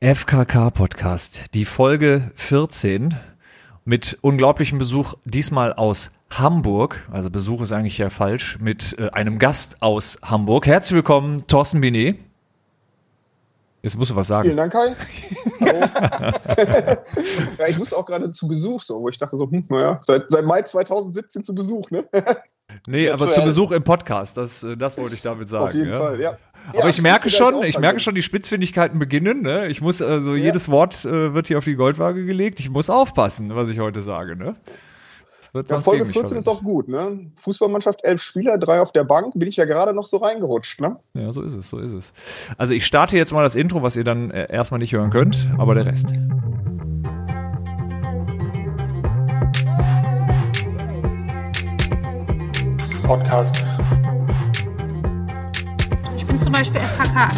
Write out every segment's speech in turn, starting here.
FKK Podcast, die Folge 14 mit unglaublichem Besuch, diesmal aus Hamburg. Also Besuch ist eigentlich ja falsch, mit äh, einem Gast aus Hamburg. Herzlich willkommen, Thorsten Binet. Jetzt musst du was sagen. Vielen Dank, Kai. ja, ich muss auch gerade zu Besuch so, wo ich dachte so, hm, naja, seit, seit Mai 2017 zu Besuch, ne? Nee, aber zu Besuch im Podcast, das, äh, das wollte ich damit sagen. Auf jeden ja. Fall, ja. Aber Ja, ich merke schon, auch ich merke schon, die Spitzfindigkeiten beginnen. Ne? Ich muss, also Ja. jedes Wort äh, wird hier auf die Goldwaage gelegt. Ich muss aufpassen, was ich heute sage. Ne? Ja, Folge gegen mich 14 ist doch gut, ne? Fußballmannschaft, elf Spieler, drei auf der Bank, bin ich ja gerade noch so reingerutscht, ne? Ja, so ist es, so ist es. Also ich starte jetzt mal das Intro, was ihr dann äh, erstmal nicht hören könnt, aber der Rest. Podcast. Ich bin zum Beispiel FKK.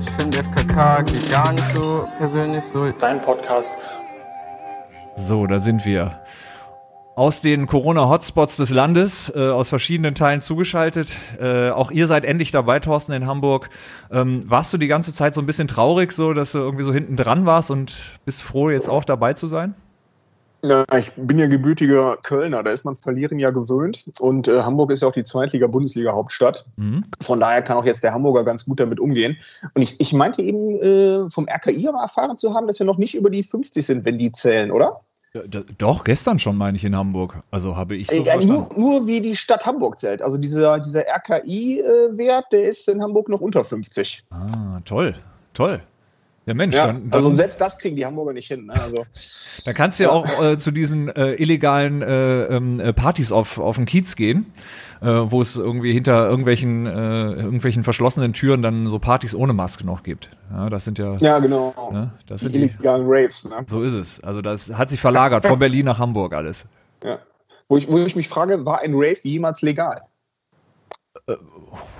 Ich finde FKK geht gar nicht so persönlich so. Dein Podcast. So, da sind wir. Aus den Corona-Hotspots des Landes, äh, aus verschiedenen Teilen zugeschaltet. Äh, auch ihr seid endlich dabei, Thorsten, in Hamburg. Ähm, warst du die ganze Zeit so ein bisschen traurig, so dass du irgendwie so hinten dran warst und bist froh, jetzt auch dabei zu sein? Ja, ich bin ja gebürtiger Kölner, da ist man Verlieren ja gewöhnt. Und äh, Hamburg ist ja auch die Zweitliga-Bundesliga-Hauptstadt. Mhm. Von daher kann auch jetzt der Hamburger ganz gut damit umgehen. Und ich, ich meinte eben äh, vom RKI aber erfahren zu haben, dass wir noch nicht über die 50 sind, wenn die zählen, oder? Doch, gestern schon, meine ich, in Hamburg. Also habe ich so Äh, ja, nur, nur wie die Stadt Hamburg zählt. Also dieser, dieser RKI-Wert, der ist in Hamburg noch unter 50. Ah, toll, toll. Ja, Mensch, Ja, dann, dann, also selbst das kriegen die Hamburger nicht hin. Ne? Also, dann kannst du ja auch äh, zu diesen äh, illegalen äh, ähm, äh, Partys auf, auf den Kiez gehen, äh, wo es irgendwie hinter irgendwelchen, äh, irgendwelchen verschlossenen Türen dann so Partys ohne Maske noch gibt. Ja, das sind ja, ja, genau. ne, das die sind die, illegalen Raves. Ne? so ist es. Also das hat sich verlagert von Berlin nach Hamburg alles. Ja. Wo, ich, wo ich mich frage, war ein Rave jemals legal?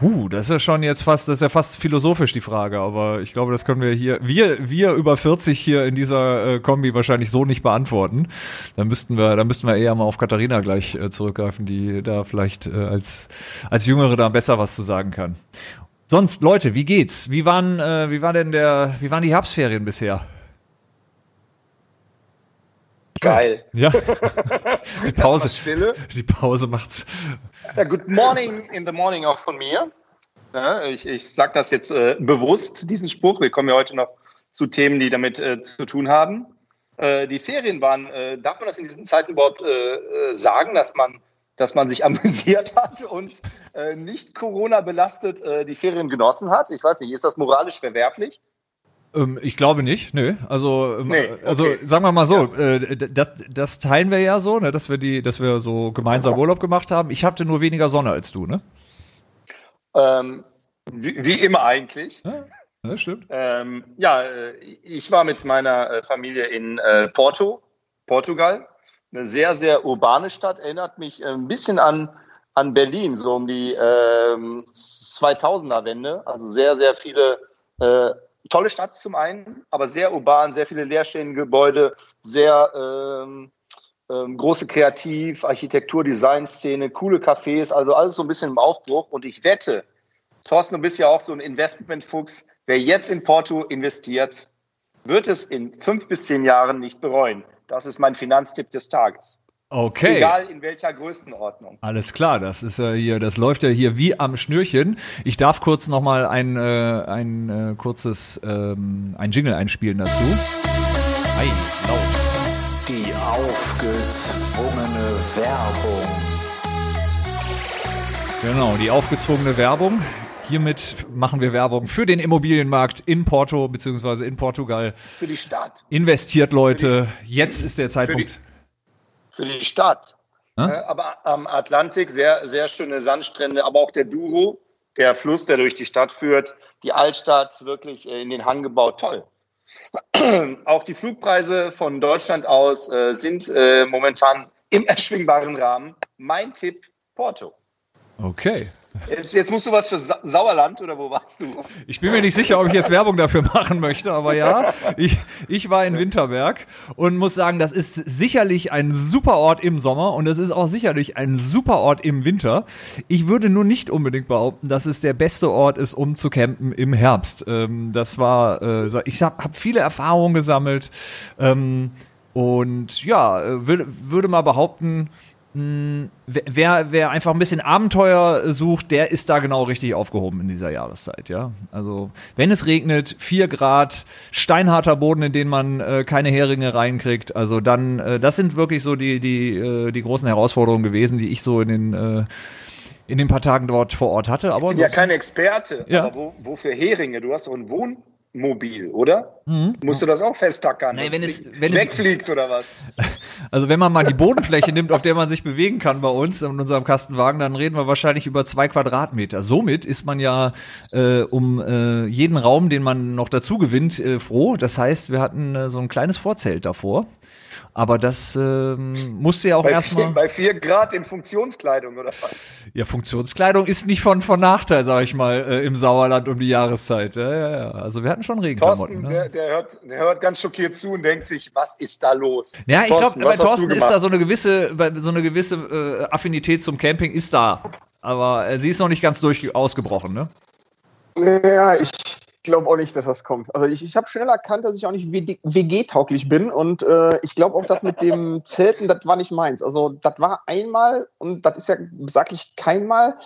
Huh, das ist ja schon jetzt fast, das ist ja fast philosophisch die Frage, aber ich glaube, das können wir hier, wir, wir über 40 hier in dieser äh, Kombi wahrscheinlich so nicht beantworten. Da müssten wir, da müssten wir eher mal auf Katharina gleich äh, zurückgreifen, die da vielleicht äh, als, als Jüngere da besser was zu sagen kann. Sonst, Leute, wie geht's? Wie waren, äh, wie war denn der, wie waren die Herbstferien bisher? Geil. Ja. die Pause, Stille. die Pause macht's. Ja, good morning in the morning auch von mir. Ja, ich ich sage das jetzt äh, bewusst, diesen Spruch. Wir kommen ja heute noch zu Themen, die damit äh, zu tun haben. Äh, die Ferien waren, äh, darf man das in diesen Zeiten überhaupt äh, äh, sagen, dass man, dass man sich amüsiert hat und nicht Corona belastet die Ferien genossen hat? Ich weiß nicht, ist das moralisch verwerflich? Ähm, ich glaube nicht, nö. Also, ähm, Nee, okay. also sagen wir mal so, äh, d- das, das teilen wir ja so, ne, dass wir die, dass wir so gemeinsam Urlaub gemacht haben. Ich hatte nur weniger Sonne als du, ne? Ähm, wie, wie immer eigentlich. Ja, das stimmt. Ähm, ja, äh, ich war mit meiner äh, Familie in äh, Porto, Portugal. Eine sehr, sehr urbane Stadt, erinnert mich äh, ein bisschen an, an Berlin, so um die ähm, 2000er-Wende. Also sehr, sehr viele äh, tolle Stadt zum einen, aber sehr urban, sehr viele leerstehende Gebäude, sehr ähm, ähm, große Kreativ-, Architektur-, Design-Szene, coole Cafés, also alles so ein bisschen im Aufbruch. Und ich wette, Thorsten, du bist ja auch so ein Investmentfuchs. Wer jetzt in Porto investiert, wird es in fünf bis zehn Jahren nicht bereuen. Das ist mein Finanztipp des Tages. Okay. Egal in welcher Größenordnung. Alles klar, das ist ja hier, das läuft ja hier wie am Schnürchen. Ich darf kurz noch mal ein äh, ein äh, kurzes ähm, ein Jingle einspielen dazu. Ei, laut. Die aufgezwungene Werbung. Genau, die aufgezwungene Werbung. Hiermit machen wir Werbung für den Immobilienmarkt in Porto beziehungsweise in Portugal. Für die Stadt. Investiert Leute, jetzt ist der Zeitpunkt. Für die Stadt. Äh, aber am Atlantik sehr, sehr schöne Sandstrände, aber auch der Douro, der Fluss, der durch die Stadt führt, die Altstadt wirklich äh, in den Hang gebaut, toll. Auch die Flugpreise von Deutschland aus äh, sind äh, momentan im erschwingbaren Rahmen. Mein Tipp, Porto. Okay. Jetzt, jetzt musst du was für Sa Sauerland oder wo warst du? Ich bin mir nicht sicher, ob ich jetzt Werbung dafür machen möchte, aber ja, ich, ich war in Winterberg und muss sagen, das ist sicherlich ein super Ort im Sommer und es ist auch sicherlich ein super Ort im Winter. Ich würde nur nicht unbedingt behaupten, dass es der beste Ort ist, um zu campen im Herbst. Ähm, das war, äh, ich habe hab viele Erfahrungen gesammelt ähm, und ja, äh, würde, würde mal behaupten, mh, wer, wer einfach ein bisschen Abenteuer sucht, der ist da genau richtig aufgehoben in dieser Jahreszeit, ja. Also, wenn es regnet, vier Grad, steinharter Boden, in den man äh, keine Heringe reinkriegt, also dann, äh, das sind wirklich so die, die, äh, die großen Herausforderungen gewesen, die ich so in den, äh, in den paar Tagen dort vor Ort hatte. Aber Ich bin ja kein Experte, Ja. aber wo, wofür Heringe? Du hast doch ein Wohnmobil, oder? Musst du das auch festtackern, Nee, wenn es es- wenn es- wegfliegt oder was? Also wenn man mal die Bodenfläche nimmt, auf der man sich bewegen kann bei uns in unserem Kastenwagen, dann reden wir wahrscheinlich über zwei Quadratmeter. Somit ist man ja äh, um äh, jeden Raum, den man noch dazu gewinnt, äh, froh. Das heißt, wir hatten äh, so ein kleines Vorzelt davor. Aber das ähm, musste ja auch erstmal. bei vier Grad in Funktionskleidung oder was? Ja, Funktionskleidung ist nicht von, von Nachteil, sag ich mal, äh, im Sauerland um die Jahreszeit. Ja, ja, ja. Also wir hatten schon Regenklamotten. Thorsten, Ne? der, der, hört, der hört ganz schockiert zu und denkt sich, was ist da los? Ja, ich glaube, bei Thorsten ist da so eine gewisse, bei- so eine gewisse äh, Affinität zum Camping ist da. Aber äh, sie ist noch nicht ganz durch ausgebrochen, ne? Ja, ich glaube auch nicht, dass das kommt. Also ich, ich habe schnell erkannt, dass ich auch nicht WG-tauglich bin und äh, ich glaube auch, das mit dem Zelten, das war nicht meins. Also das war einmal und das ist ja besaglich keinmal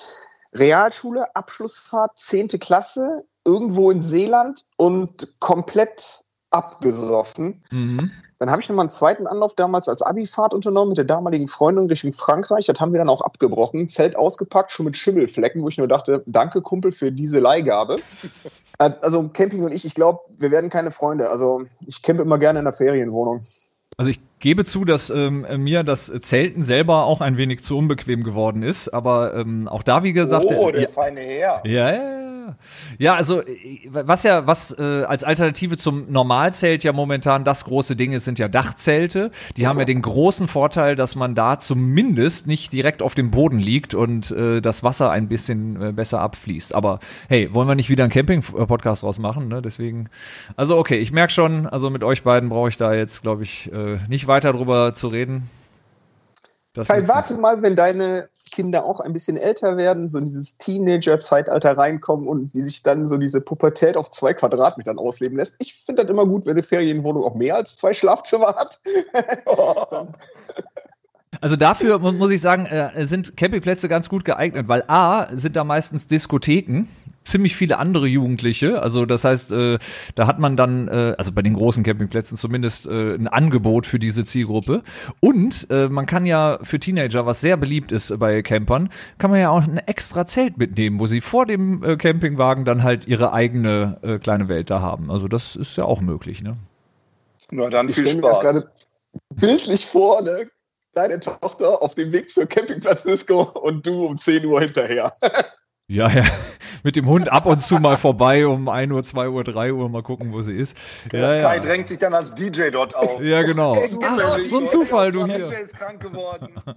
Realschule, Abschlussfahrt, 10. Klasse, irgendwo in Seeland und komplett abgesoffen. Mhm. Dann habe ich nochmal einen zweiten Anlauf damals als Abi-Fahrt unternommen mit der damaligen Freundin Richtung Frankreich. Das haben wir dann auch abgebrochen. Zelt ausgepackt, schon mit Schimmelflecken, wo ich nur dachte, danke Kumpel für diese Leihgabe. Äh, also Camping und ich, ich glaube, wir werden keine Freunde. Also ich campe immer gerne in der Ferienwohnung. Also ich gebe zu, dass ähm, mir das Zelten selber auch ein wenig zu unbequem geworden ist. Aber ähm, auch da, wie gesagt, Oh, äh, der ja, feine Herr. Ja, ja, ja. Ja, also äh, was ja, was äh, als Alternative zum Normalzelt ja momentan das große Ding ist, sind ja Dachzelte. Die haben ja den großen Vorteil, dass man da zumindest nicht direkt auf dem Boden liegt und äh, das Wasser ein bisschen äh, besser abfließt. Aber hey, wollen wir nicht wieder einen Camping-Podcast draus machen? Ne? Deswegen, also okay, ich merke schon, also mit euch beiden brauche ich da jetzt, glaube ich, äh, nicht weiter drüber zu reden. Das Kai, warte mal, wenn deine Kinder auch ein bisschen älter werden, so in dieses Teenager-Zeitalter reinkommen und wie sich dann so diese Pubertät auf zwei Quadratmetern ausleben lässt. Ich finde das immer gut, wenn eine Ferienwohnung auch mehr als zwei Schlafzimmer hat. Also dafür mu muss ich sagen, äh, sind Campingplätze ganz gut geeignet, weil A, sind da meistens Diskotheken, ziemlich viele andere Jugendliche. Also das heißt, äh, da hat man dann, äh, also bei den großen Campingplätzen zumindest äh, ein Angebot für diese Zielgruppe. Und äh, man kann ja für Teenager, was sehr beliebt ist bei Campern, kann man ja auch ein extra Zelt mitnehmen, wo sie vor dem äh, Campingwagen dann halt ihre eigene äh, kleine Welt da haben. Also das ist ja auch möglich, ne? Na dann Ich viel stelle mir das Spaß. gerade bildlich vor, ne? Deine Tochter auf dem Weg zur Campingplatz-Disco und du um 10 Uhr hinterher. Ja, ja. Mit dem Hund ab und zu mal vorbei um 1 Uhr, 2 Uhr, 3 Uhr, mal gucken, wo sie ist. Ja, Kai ja. drängt sich dann als DJ dort auf. Ja, genau. Ach, so ein Zufall, du Der hier. DJ ist krank geworden.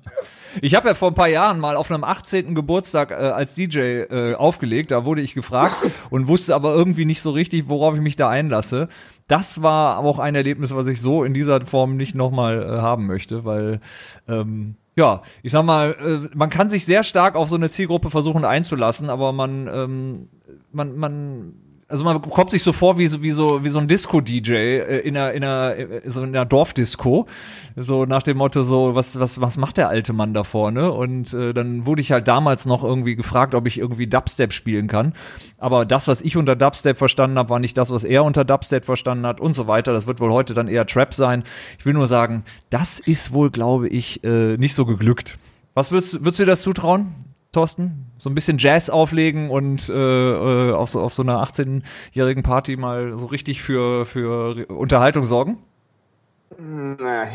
Ich habe ja vor ein paar Jahren mal auf einem 18. Geburtstag äh, als DJ äh, aufgelegt. Da wurde ich gefragt und wusste aber irgendwie nicht so richtig, worauf ich mich da einlasse. Das war aber auch ein Erlebnis, was ich so in dieser Form nicht nochmal äh, haben möchte, weil ähm, ja, ich sag mal, äh, man kann sich sehr stark auf so eine Zielgruppe versuchen einzulassen, aber man, ähm, man, man, also man kommt sich so vor wie so, wie so, wie so ein Disco-DJ äh, in einer, in einer, äh, so in einer Dorfdisco. So nach dem Motto so, was, was, was macht der alte Mann da vorne? Und äh, dann wurde ich halt damals noch irgendwie gefragt, ob ich irgendwie Dubstep spielen kann. Aber das, was ich unter Dubstep verstanden habe, war nicht das, was er unter Dubstep verstanden hat und so weiter. Das wird wohl heute dann eher Trap sein. Ich will nur sagen, das ist wohl, glaube ich, äh, nicht so geglückt. Was würdest, würdest du dir das zutrauen? Thorsten? So ein bisschen Jazz auflegen und äh, äh, auf, so, auf so einer 18-jährigen Party mal so richtig für, für Unterhaltung sorgen?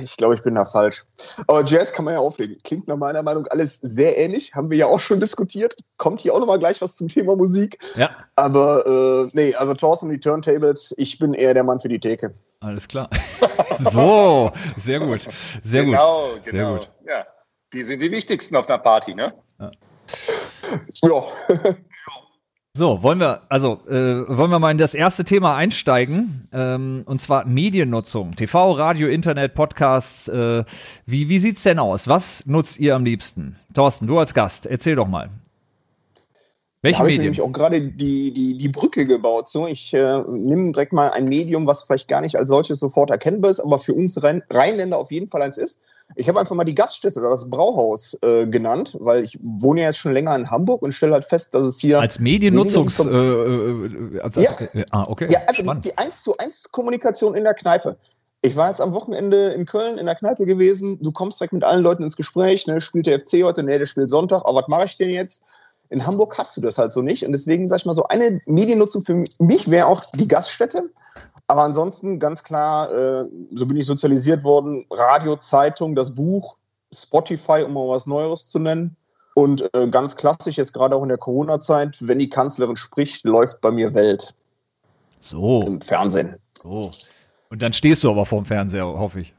Ich glaube, ich bin da falsch. Aber Jazz kann man ja auflegen. Klingt nach meiner Meinung alles sehr ähnlich. Haben wir ja auch schon diskutiert. Kommt hier auch nochmal gleich was zum Thema Musik. Ja. Aber äh, nee, also Thorsten die Turntables, ich bin eher der Mann für die Theke. Alles klar. so, sehr gut. Sehr genau, gut. genau. Sehr gut. Ja, die sind die wichtigsten auf einer Party, ne? Ja, So, wollen wir, also äh, wollen wir mal in das erste Thema einsteigen, ähm, und zwar Mediennutzung, TV, Radio, Internet, Podcasts. Äh, wie wie sieht's denn aus? Was nutzt ihr am liebsten? Thorsten, du als Gast, erzähl doch mal. Da Welche habe ich Medien? nämlich auch gerade die, die, die Brücke gebaut. So, ich äh, nehme direkt mal ein Medium, was vielleicht gar nicht als solches sofort erkennbar ist, aber für uns Rhein Rheinländer auf jeden Fall eins ist. Ich habe einfach mal die Gaststätte oder das Brauhaus äh, genannt, weil ich wohne ja jetzt schon länger in Hamburg und stelle halt fest, dass es hier Als Mediennutzungs, äh, weniger äh, als, als, Ja. äh, ah, okay, Ja, also spannend. die, die 1 zu 1 Kommunikation in der Kneipe. Ich war jetzt am Wochenende in Köln in der Kneipe gewesen. Du kommst direkt mit allen Leuten ins Gespräch. Ne? Spielt der FC heute? Nee, der spielt Sonntag. Aber was mache ich denn jetzt? In Hamburg hast du das halt so nicht. Und deswegen sag ich mal so, eine Mediennutzung für mich wäre auch die Gaststätte. Aber ansonsten ganz klar, äh, so bin ich sozialisiert worden. Radio, Zeitung, das Buch, Spotify, um mal was Neues zu nennen. Und äh, ganz klassisch, jetzt gerade auch in der Corona-Zeit, wenn die Kanzlerin spricht, läuft bei mir Welt So, im Fernsehen. so. Und dann stehst du aber vorm Fernseher, hoffe ich.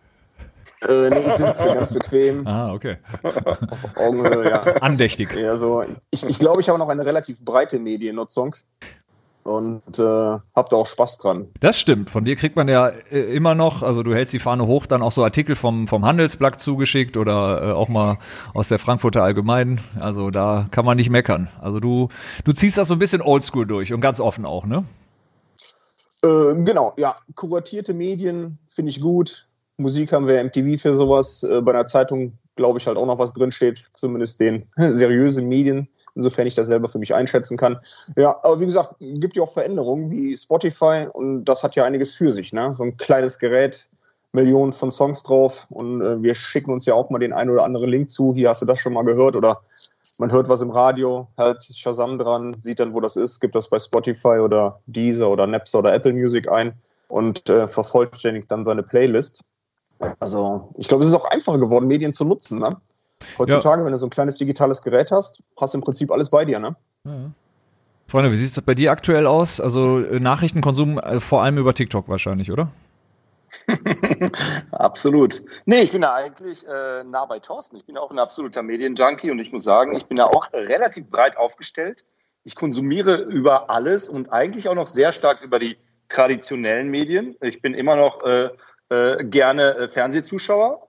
Äh, nee, ich sitze ganz bequem, Ah, okay. auf Augenhöhe, ja. Andächtig. ja so. Ich, ich glaube, ich habe noch eine relativ breite Mediennutzung und äh, habe da auch Spaß dran. Das stimmt. Von dir kriegt man ja äh, immer noch, also du hältst die Fahne hoch, dann auch so Artikel vom, vom Handelsblatt zugeschickt oder äh, auch mal aus der Frankfurter Allgemeinen. Also da kann man nicht meckern. Also du, du ziehst das so ein bisschen oldschool durch und ganz offen auch, ne? Äh, genau, ja, kuratierte Medien finde ich gut. Musik haben wir MTV für sowas. Äh, bei einer Zeitung glaube ich halt auch noch was drinsteht, zumindest den seriösen Medien, insofern ich das selber für mich einschätzen kann. Ja, aber wie gesagt, gibt ja auch Veränderungen wie Spotify und das hat ja einiges für sich. Ne? So ein kleines Gerät, Millionen von Songs drauf und äh, wir schicken uns ja auch mal den einen oder anderen Link zu. Hier hast du das schon mal gehört oder man hört was im Radio, halt Shazam dran, sieht dann, wo das ist, gibt das bei Spotify oder Deezer oder Napster oder Apple Music ein und äh, vervollständigt dann seine Playlist. Also ich glaube, es ist auch einfacher geworden, Medien zu nutzen. Ne? Heutzutage, wenn du so ein kleines digitales Gerät hast, hast du im Prinzip alles bei dir. Ne? Freunde, wie sieht es bei dir aktuell aus? Also äh, Nachrichtenkonsum äh, vor allem über TikTok wahrscheinlich, oder? Absolut. Nee, ich bin da eigentlich äh, nah bei Thorsten. Ich bin auch ein absoluter Medienjunkie und ich muss sagen, ich bin da auch relativ breit aufgestellt. Ich konsumiere über alles und eigentlich auch noch sehr stark über die traditionellen Medien. Ich bin immer noch äh, äh, gerne äh, Fernsehzuschauer,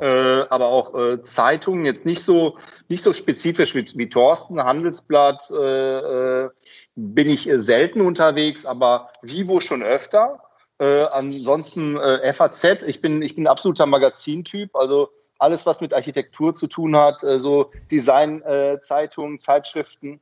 äh, aber auch äh, Zeitungen, jetzt nicht so, nicht so spezifisch wie, wie Thorsten, Handelsblatt äh, äh, bin ich äh, selten unterwegs, aber Vivo schon öfter. Äh, ansonsten FAZ, ich bin, ich bin absoluter Magazintyp, also alles, was mit Architektur zu tun hat, so Designzeitungen, Zeitungen, Zeitschriften,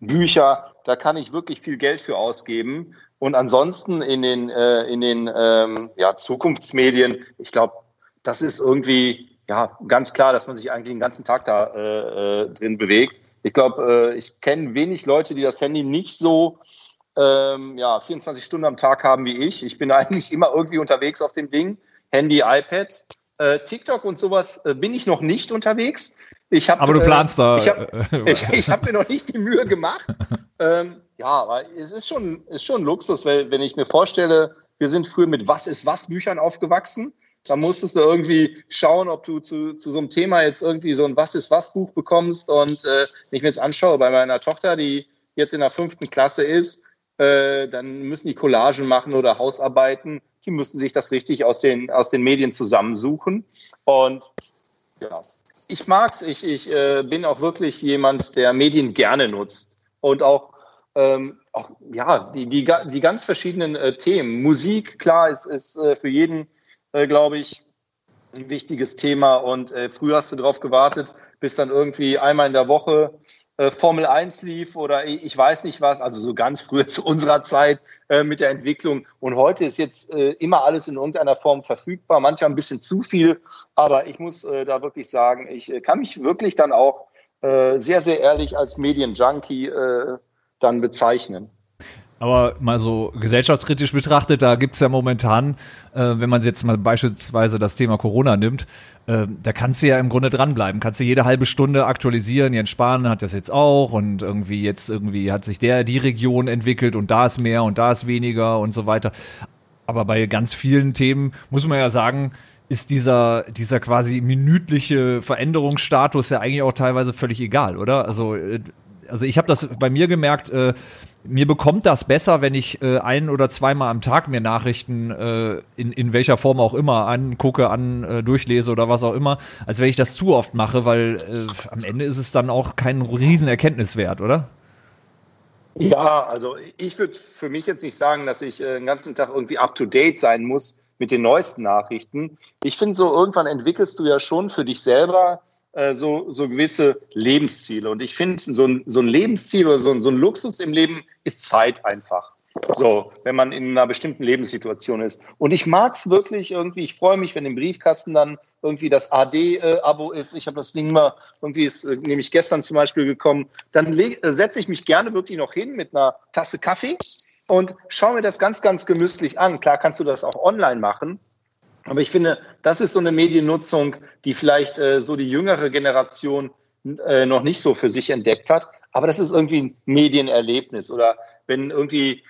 Bücher, da kann ich wirklich viel Geld für ausgeben. Und ansonsten in den, in den ähm, ja, Zukunftsmedien, ich glaube, das ist irgendwie ja, ganz klar, dass man sich eigentlich den ganzen Tag da äh, äh, drin bewegt. Ich glaube, äh, ich kenne wenig Leute, die das Handy nicht so ähm, ja, 24 Stunden am Tag haben wie ich. Ich bin eigentlich immer irgendwie unterwegs auf dem Ding. Handy, iPad. Äh, TikTok und sowas äh, bin ich noch nicht unterwegs. Ich hab, Aber du äh, planst da. Ich habe hab mir noch nicht die Mühe gemacht. ähm, ja, aber es ist schon, ist schon Luxus, weil, wenn ich mir vorstelle, wir sind früher mit Was ist was Büchern aufgewachsen. Da musstest du irgendwie schauen, ob du zu, zu so einem Thema jetzt irgendwie so ein Was ist was Buch bekommst. Und äh, wenn ich mir jetzt anschaue, bei meiner Tochter, die jetzt in der fünften Klasse ist, äh, dann müssen die Collagen machen oder Hausarbeiten. Die müssen sich das richtig aus den, aus den Medien zusammensuchen. Und ja, ich mag's. Ich, ich äh, bin auch wirklich jemand, der Medien gerne nutzt und auch, ähm, auch ja, die, die, die ganz verschiedenen äh, Themen. Musik, klar, ist, ist äh, für jeden, äh, glaube ich, ein wichtiges Thema. Und äh, früher hast du darauf gewartet, bis dann irgendwie einmal in der Woche äh, Formel 1 lief oder ich weiß nicht was, also so ganz früher zu unserer Zeit äh, mit der Entwicklung. Und heute ist jetzt äh, immer alles in irgendeiner Form verfügbar, manchmal ein bisschen zu viel, aber ich muss äh, da wirklich sagen, ich äh, kann mich wirklich dann auch sehr, sehr ehrlich als Medienjunkie dann bezeichnen. Aber mal so gesellschaftskritisch betrachtet, da gibt's ja momentan, äh, wenn man jetzt mal beispielsweise das Thema Corona nimmt, äh, da kannst du ja im Grunde dranbleiben. Kannst du jede halbe Stunde aktualisieren. Jens Spahn hat das jetzt auch und irgendwie jetzt irgendwie hat sich der die Region entwickelt und da ist mehr und da ist weniger und so weiter. Aber bei ganz vielen Themen muss man ja sagen, ist dieser, dieser quasi minütliche Veränderungsstatus ja eigentlich auch teilweise völlig egal, oder? Also, äh, also ich habe das bei mir gemerkt, äh, mir bekommt das besser, wenn ich äh, ein oder zweimal am Tag mir Nachrichten äh, in, in welcher Form auch immer angucke, an äh, durchlese oder was auch immer, als wenn ich das zu oft mache, weil äh, am Ende ist es dann auch kein riesen Erkenntniswert, oder? Ja, also ich würde für mich jetzt nicht sagen, dass ich äh, den ganzen Tag irgendwie up to date sein muss mit den neuesten Nachrichten. Ich finde so, irgendwann entwickelst du ja schon für dich selber äh, so, so gewisse Lebensziele. Und ich finde, so ein, so ein Lebensziel oder so, so ein Luxus im Leben ist Zeit einfach. So, wenn man in einer bestimmten Lebenssituation ist. Und ich mag es wirklich irgendwie, ich freue mich, wenn im Briefkasten dann irgendwie das AD-Abo ist. Ich habe das Ding mal, irgendwie ist äh, nämlich gestern zum Beispiel gekommen. Dann äh, setze ich mich gerne wirklich noch hin mit einer Tasse Kaffee und schaue mir das ganz, ganz gemütlich an. Klar kannst du das auch online machen. Aber ich finde, das ist so eine Mediennutzung, die vielleicht äh, so die jüngere Generation äh, noch nicht so für sich entdeckt hat. Aber das ist irgendwie ein Medienerlebnis. Oder wenn irgendwie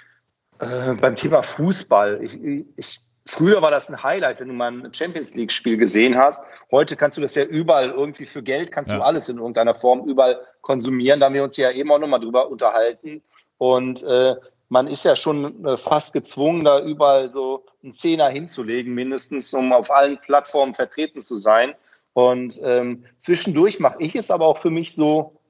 äh, beim Thema Fußball, ich, ich, früher war das ein Highlight, wenn du mal ein Champions League-Spiel gesehen hast. Heute kannst du das ja überall irgendwie für Geld, kannst ja. du alles in irgendeiner Form überall konsumieren. Da haben wir uns ja eben auch nochmal drüber unterhalten. Und äh, man ist ja schon äh, fast gezwungen, da überall so einen Zehner hinzulegen, mindestens, um auf allen Plattformen vertreten zu sein. Und ähm, zwischendurch mache ich es aber auch für mich so,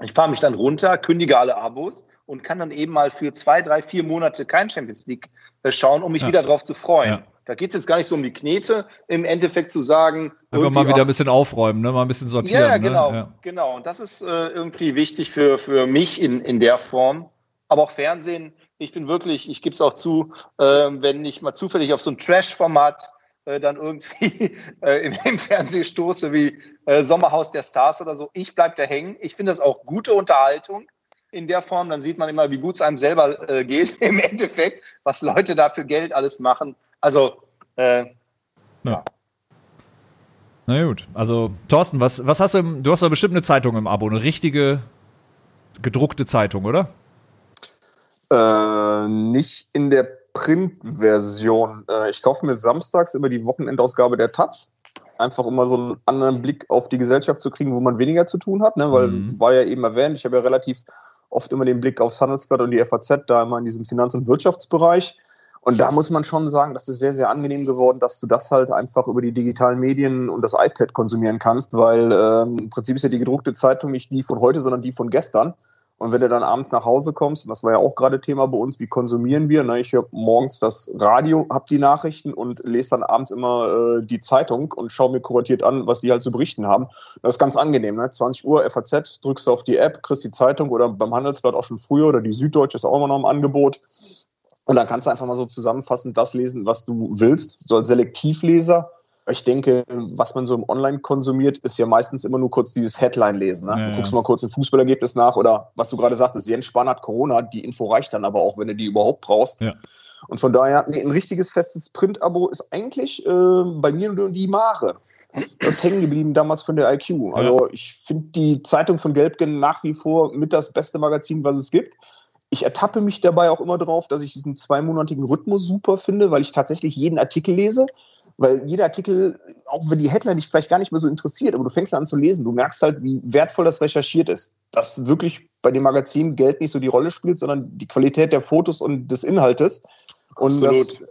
ich fahre mich dann runter, kündige alle Abos und kann dann eben mal für zwei, drei, vier Monate kein Champions League äh, schauen, um mich ja. wieder drauf zu freuen. Ja. Da geht es jetzt gar nicht so um die Knete, im Endeffekt zu sagen. Einfach mal wieder ein bisschen aufräumen, ne? mal ein bisschen sortieren. Ja, genau, ne? ja. genau. Und das ist äh, irgendwie wichtig für, für mich in, in der Form. Aber auch Fernsehen ich bin wirklich, ich gebe es auch zu, äh, wenn ich mal zufällig auf so ein Trash-Format äh, dann irgendwie äh, im, im Fernsehen stoße wie äh, Sommerhaus der Stars oder so, ich bleibe da hängen. Ich finde das auch gute Unterhaltung in der Form. Dann sieht man immer, wie gut es einem selber äh, geht im Endeffekt, was Leute da für Geld alles machen. Also, äh, ja. Na gut, also Thorsten, was, was hast du, du hast doch bestimmt eine Zeitung im Abo, eine richtige gedruckte Zeitung, oder? Äh, nicht in der Printversion. Äh, ich kaufe mir samstags immer die Wochenendausgabe der Taz. Einfach immer so einen anderen Blick auf die Gesellschaft zu kriegen, wo man weniger zu tun hat, ne? weil mhm. war ja eben erwähnt, ich habe ja relativ oft immer den Blick aufs Handelsblatt und die FAZ, da immer in diesem Finanz- und Wirtschaftsbereich. Und da muss man schon sagen, das ist sehr, sehr angenehm geworden, dass du das halt einfach über die digitalen Medien und das iPad konsumieren kannst, weil ähm, im Prinzip ist ja die gedruckte Zeitung nicht die von heute, sondern die von gestern. Und wenn du dann abends nach Hause kommst, das war ja auch gerade Thema bei uns, wie konsumieren wir? Na, ich höre morgens das Radio, hab die Nachrichten und lese dann abends immer äh, die Zeitung und schaue mir kuratiert an, was die halt zu berichten haben. Das ist ganz angenehm. Ne? 20 Uhr FAZ, drückst du auf die App, kriegst die Zeitung oder beim Handelsblatt auch schon früher oder die Süddeutsche ist auch immer noch im Angebot. Und dann kannst du einfach mal so zusammenfassend das lesen, was du willst. So als Selektivleser ich denke, was man so im Online konsumiert, ist ja meistens immer nur kurz dieses Headline lesen. Ne? Ja, du guckst ja. mal kurz ein Fußballergebnis nach oder was du gerade sagtest, Jens Spahn hat Corona, die Info reicht dann aber auch, wenn du die überhaupt brauchst. Ja. Und von daher, nee, ein richtiges festes Print-Abo ist eigentlich äh, bei mir nur die Mare. Das ist hängen geblieben damals von der IQ. Also ich finde die Zeitung von Gelbgen nach wie vor mit das beste Magazin, was es gibt. Ich ertappe mich dabei auch immer drauf, dass ich diesen zweimonatigen Rhythmus super finde, weil ich tatsächlich jeden Artikel lese weil jeder Artikel, auch wenn die Headline dich vielleicht gar nicht mehr so interessiert, aber du fängst an zu lesen, du merkst halt, wie wertvoll das recherchiert ist. Dass wirklich bei dem Magazin Geld nicht so die Rolle spielt, sondern die Qualität der Fotos und des Inhaltes. Und Absolut. Das,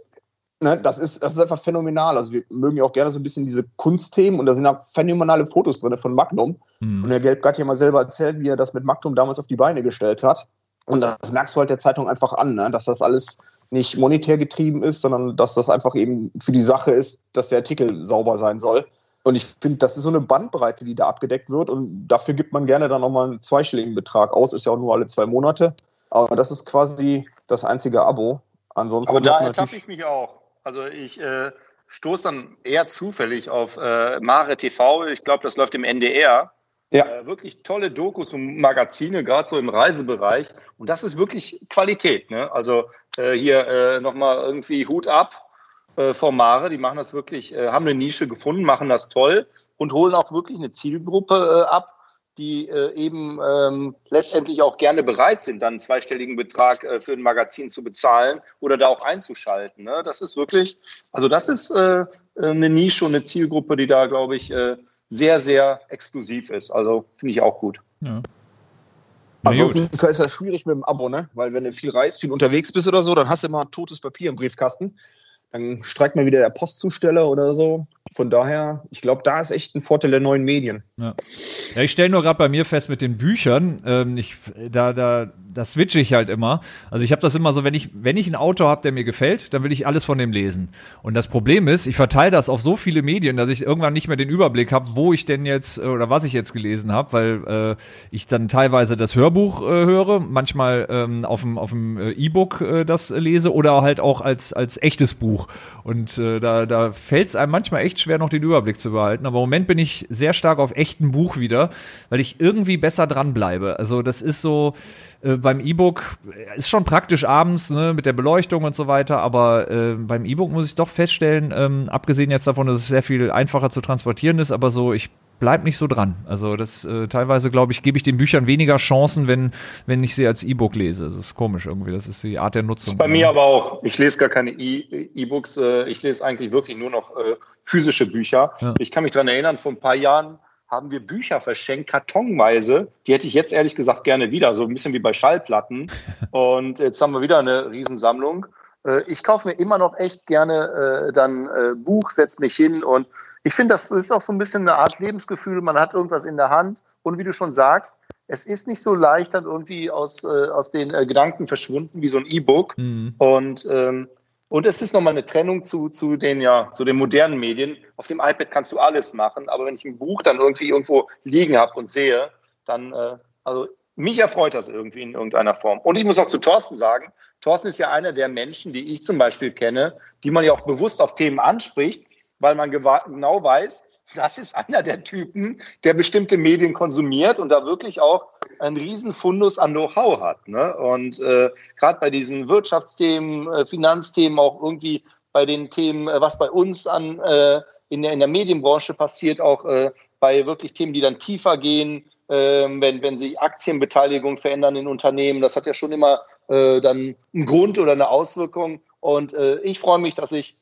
ne, das, ist, das ist einfach phänomenal. Also wir mögen ja auch gerne so ein bisschen diese Kunstthemen und da sind auch phänomenale Fotos drin von Magnum. Mhm. Und der Gelb hat ja mal selber erzählt, wie er das mit Magnum damals auf die Beine gestellt hat. Und das merkst du halt der Zeitung einfach an, ne? dass das alles nicht monetär getrieben ist, sondern dass das einfach eben für die Sache ist, dass der Artikel sauber sein soll. Und ich finde, das ist so eine Bandbreite, die da abgedeckt wird. Und dafür gibt man gerne dann nochmal einen zweistelligen Betrag aus. Ist ja auch nur alle zwei Monate. Aber das ist quasi das einzige Abo. Ansonsten Aber da ertappe ich mich auch. Also ich äh, stoße dann eher zufällig auf äh, Mare TV. Ich glaube, das läuft im NDR. Ja. Äh, wirklich tolle Dokus und Magazine, gerade so im Reisebereich. Und das ist wirklich Qualität. Ne? Also äh, hier äh, nochmal irgendwie Hut ab äh, vor Mare. Die machen das wirklich, äh, haben eine Nische gefunden, machen das toll und holen auch wirklich eine Zielgruppe äh, ab, die äh, eben ähm, letztendlich auch gerne bereit sind, dann einen zweistelligen Betrag für ein Magazin zu bezahlen oder da auch einzuschalten. Ne? Das ist wirklich, also das ist eine Nische und eine Zielgruppe, die da, glaube ich, sehr, sehr exklusiv ist. Also finde ich auch gut. Ja. Gut. Ansonsten ist das schwierig mit dem Abo, ne? Weil wenn du viel reist, viel unterwegs bist oder so, dann hast du immer totes Papier im Briefkasten. Dann streikt mal wieder der Postzusteller oder so. Von daher, ich glaube, da ist echt ein Vorteil der neuen Medien. Ja, ja ich stelle nur gerade bei mir fest mit den Büchern, ähm, ich, da, da, da switche ich halt immer. Also ich habe das immer so, wenn ich, wenn ich ein Autor habe, der mir gefällt, dann will ich alles von dem lesen. Und das Problem ist, ich verteile das auf so viele Medien, dass ich irgendwann nicht mehr den Überblick habe, wo ich denn jetzt äh, oder was ich jetzt gelesen habe, weil äh, ich dann teilweise das Hörbuch äh, höre, manchmal ähm, auf dem äh, E-Book äh, das lese oder halt auch als als echtes Buch. Und äh, da da fällt es einem manchmal echt schwer, noch den Überblick zu behalten. Aber im Moment bin ich sehr stark auf echten Buch wieder, weil ich irgendwie besser dran bleibe. Also das ist so äh, beim E-Book äh, ist schon praktisch abends ne, mit der Beleuchtung und so weiter, aber äh, beim E-Book muss ich doch feststellen, ähm, abgesehen jetzt davon, dass es sehr viel einfacher zu transportieren ist, aber so ich bleib nicht so dran. Also das äh, teilweise glaube ich gebe ich den Büchern weniger Chancen, wenn wenn ich sie als E-Book lese. Das ist komisch irgendwie. Das ist die Art der Nutzung. Das ist bei mir aber auch. Ich lese gar keine E- E-Books. äh, ich lese eigentlich wirklich nur noch äh, physische Bücher. Ja. Ich kann mich daran erinnern, vor ein paar Jahren haben wir Bücher verschenkt, kartonweise. Die hätte ich jetzt ehrlich gesagt gerne wieder, so ein bisschen wie bei Schallplatten. Und jetzt haben wir wieder eine Riesensammlung. Äh, Ich kaufe mir immer noch echt gerne äh, dann äh, Buch, setze mich hin und ich finde, das ist auch so ein bisschen eine Art Lebensgefühl. Man hat irgendwas in der Hand und wie du schon sagst, es ist nicht so leicht dann irgendwie aus, äh, aus den äh, Gedanken verschwunden wie so ein E-Book. Mhm. Und, ähm, und es ist nochmal eine Trennung zu, zu, den, ja, zu den modernen Medien. Auf dem iPad kannst du alles machen, aber wenn ich ein Buch dann irgendwie irgendwo liegen habe und sehe, dann, äh, also mich erfreut das irgendwie in irgendeiner Form. Und ich muss auch zu Thorsten sagen, Thorsten ist ja einer der Menschen, die ich zum Beispiel kenne, die man ja auch bewusst auf Themen anspricht, weil man genau weiß, das ist einer der Typen, der bestimmte Medien konsumiert und da wirklich auch einen riesen Fundus an Know-how hat. Ne? Und äh, gerade bei diesen Wirtschaftsthemen, äh, Finanzthemen, auch irgendwie bei den Themen, äh, was bei uns an äh, in, der, in der Medienbranche passiert, auch äh, bei wirklich Themen, die dann tiefer gehen, ähm, wenn, wenn sich Aktienbeteiligung verändern in Unternehmen, das hat ja schon immer äh, dann einen Grund oder eine Auswirkung. Und ich freue mich, dass ich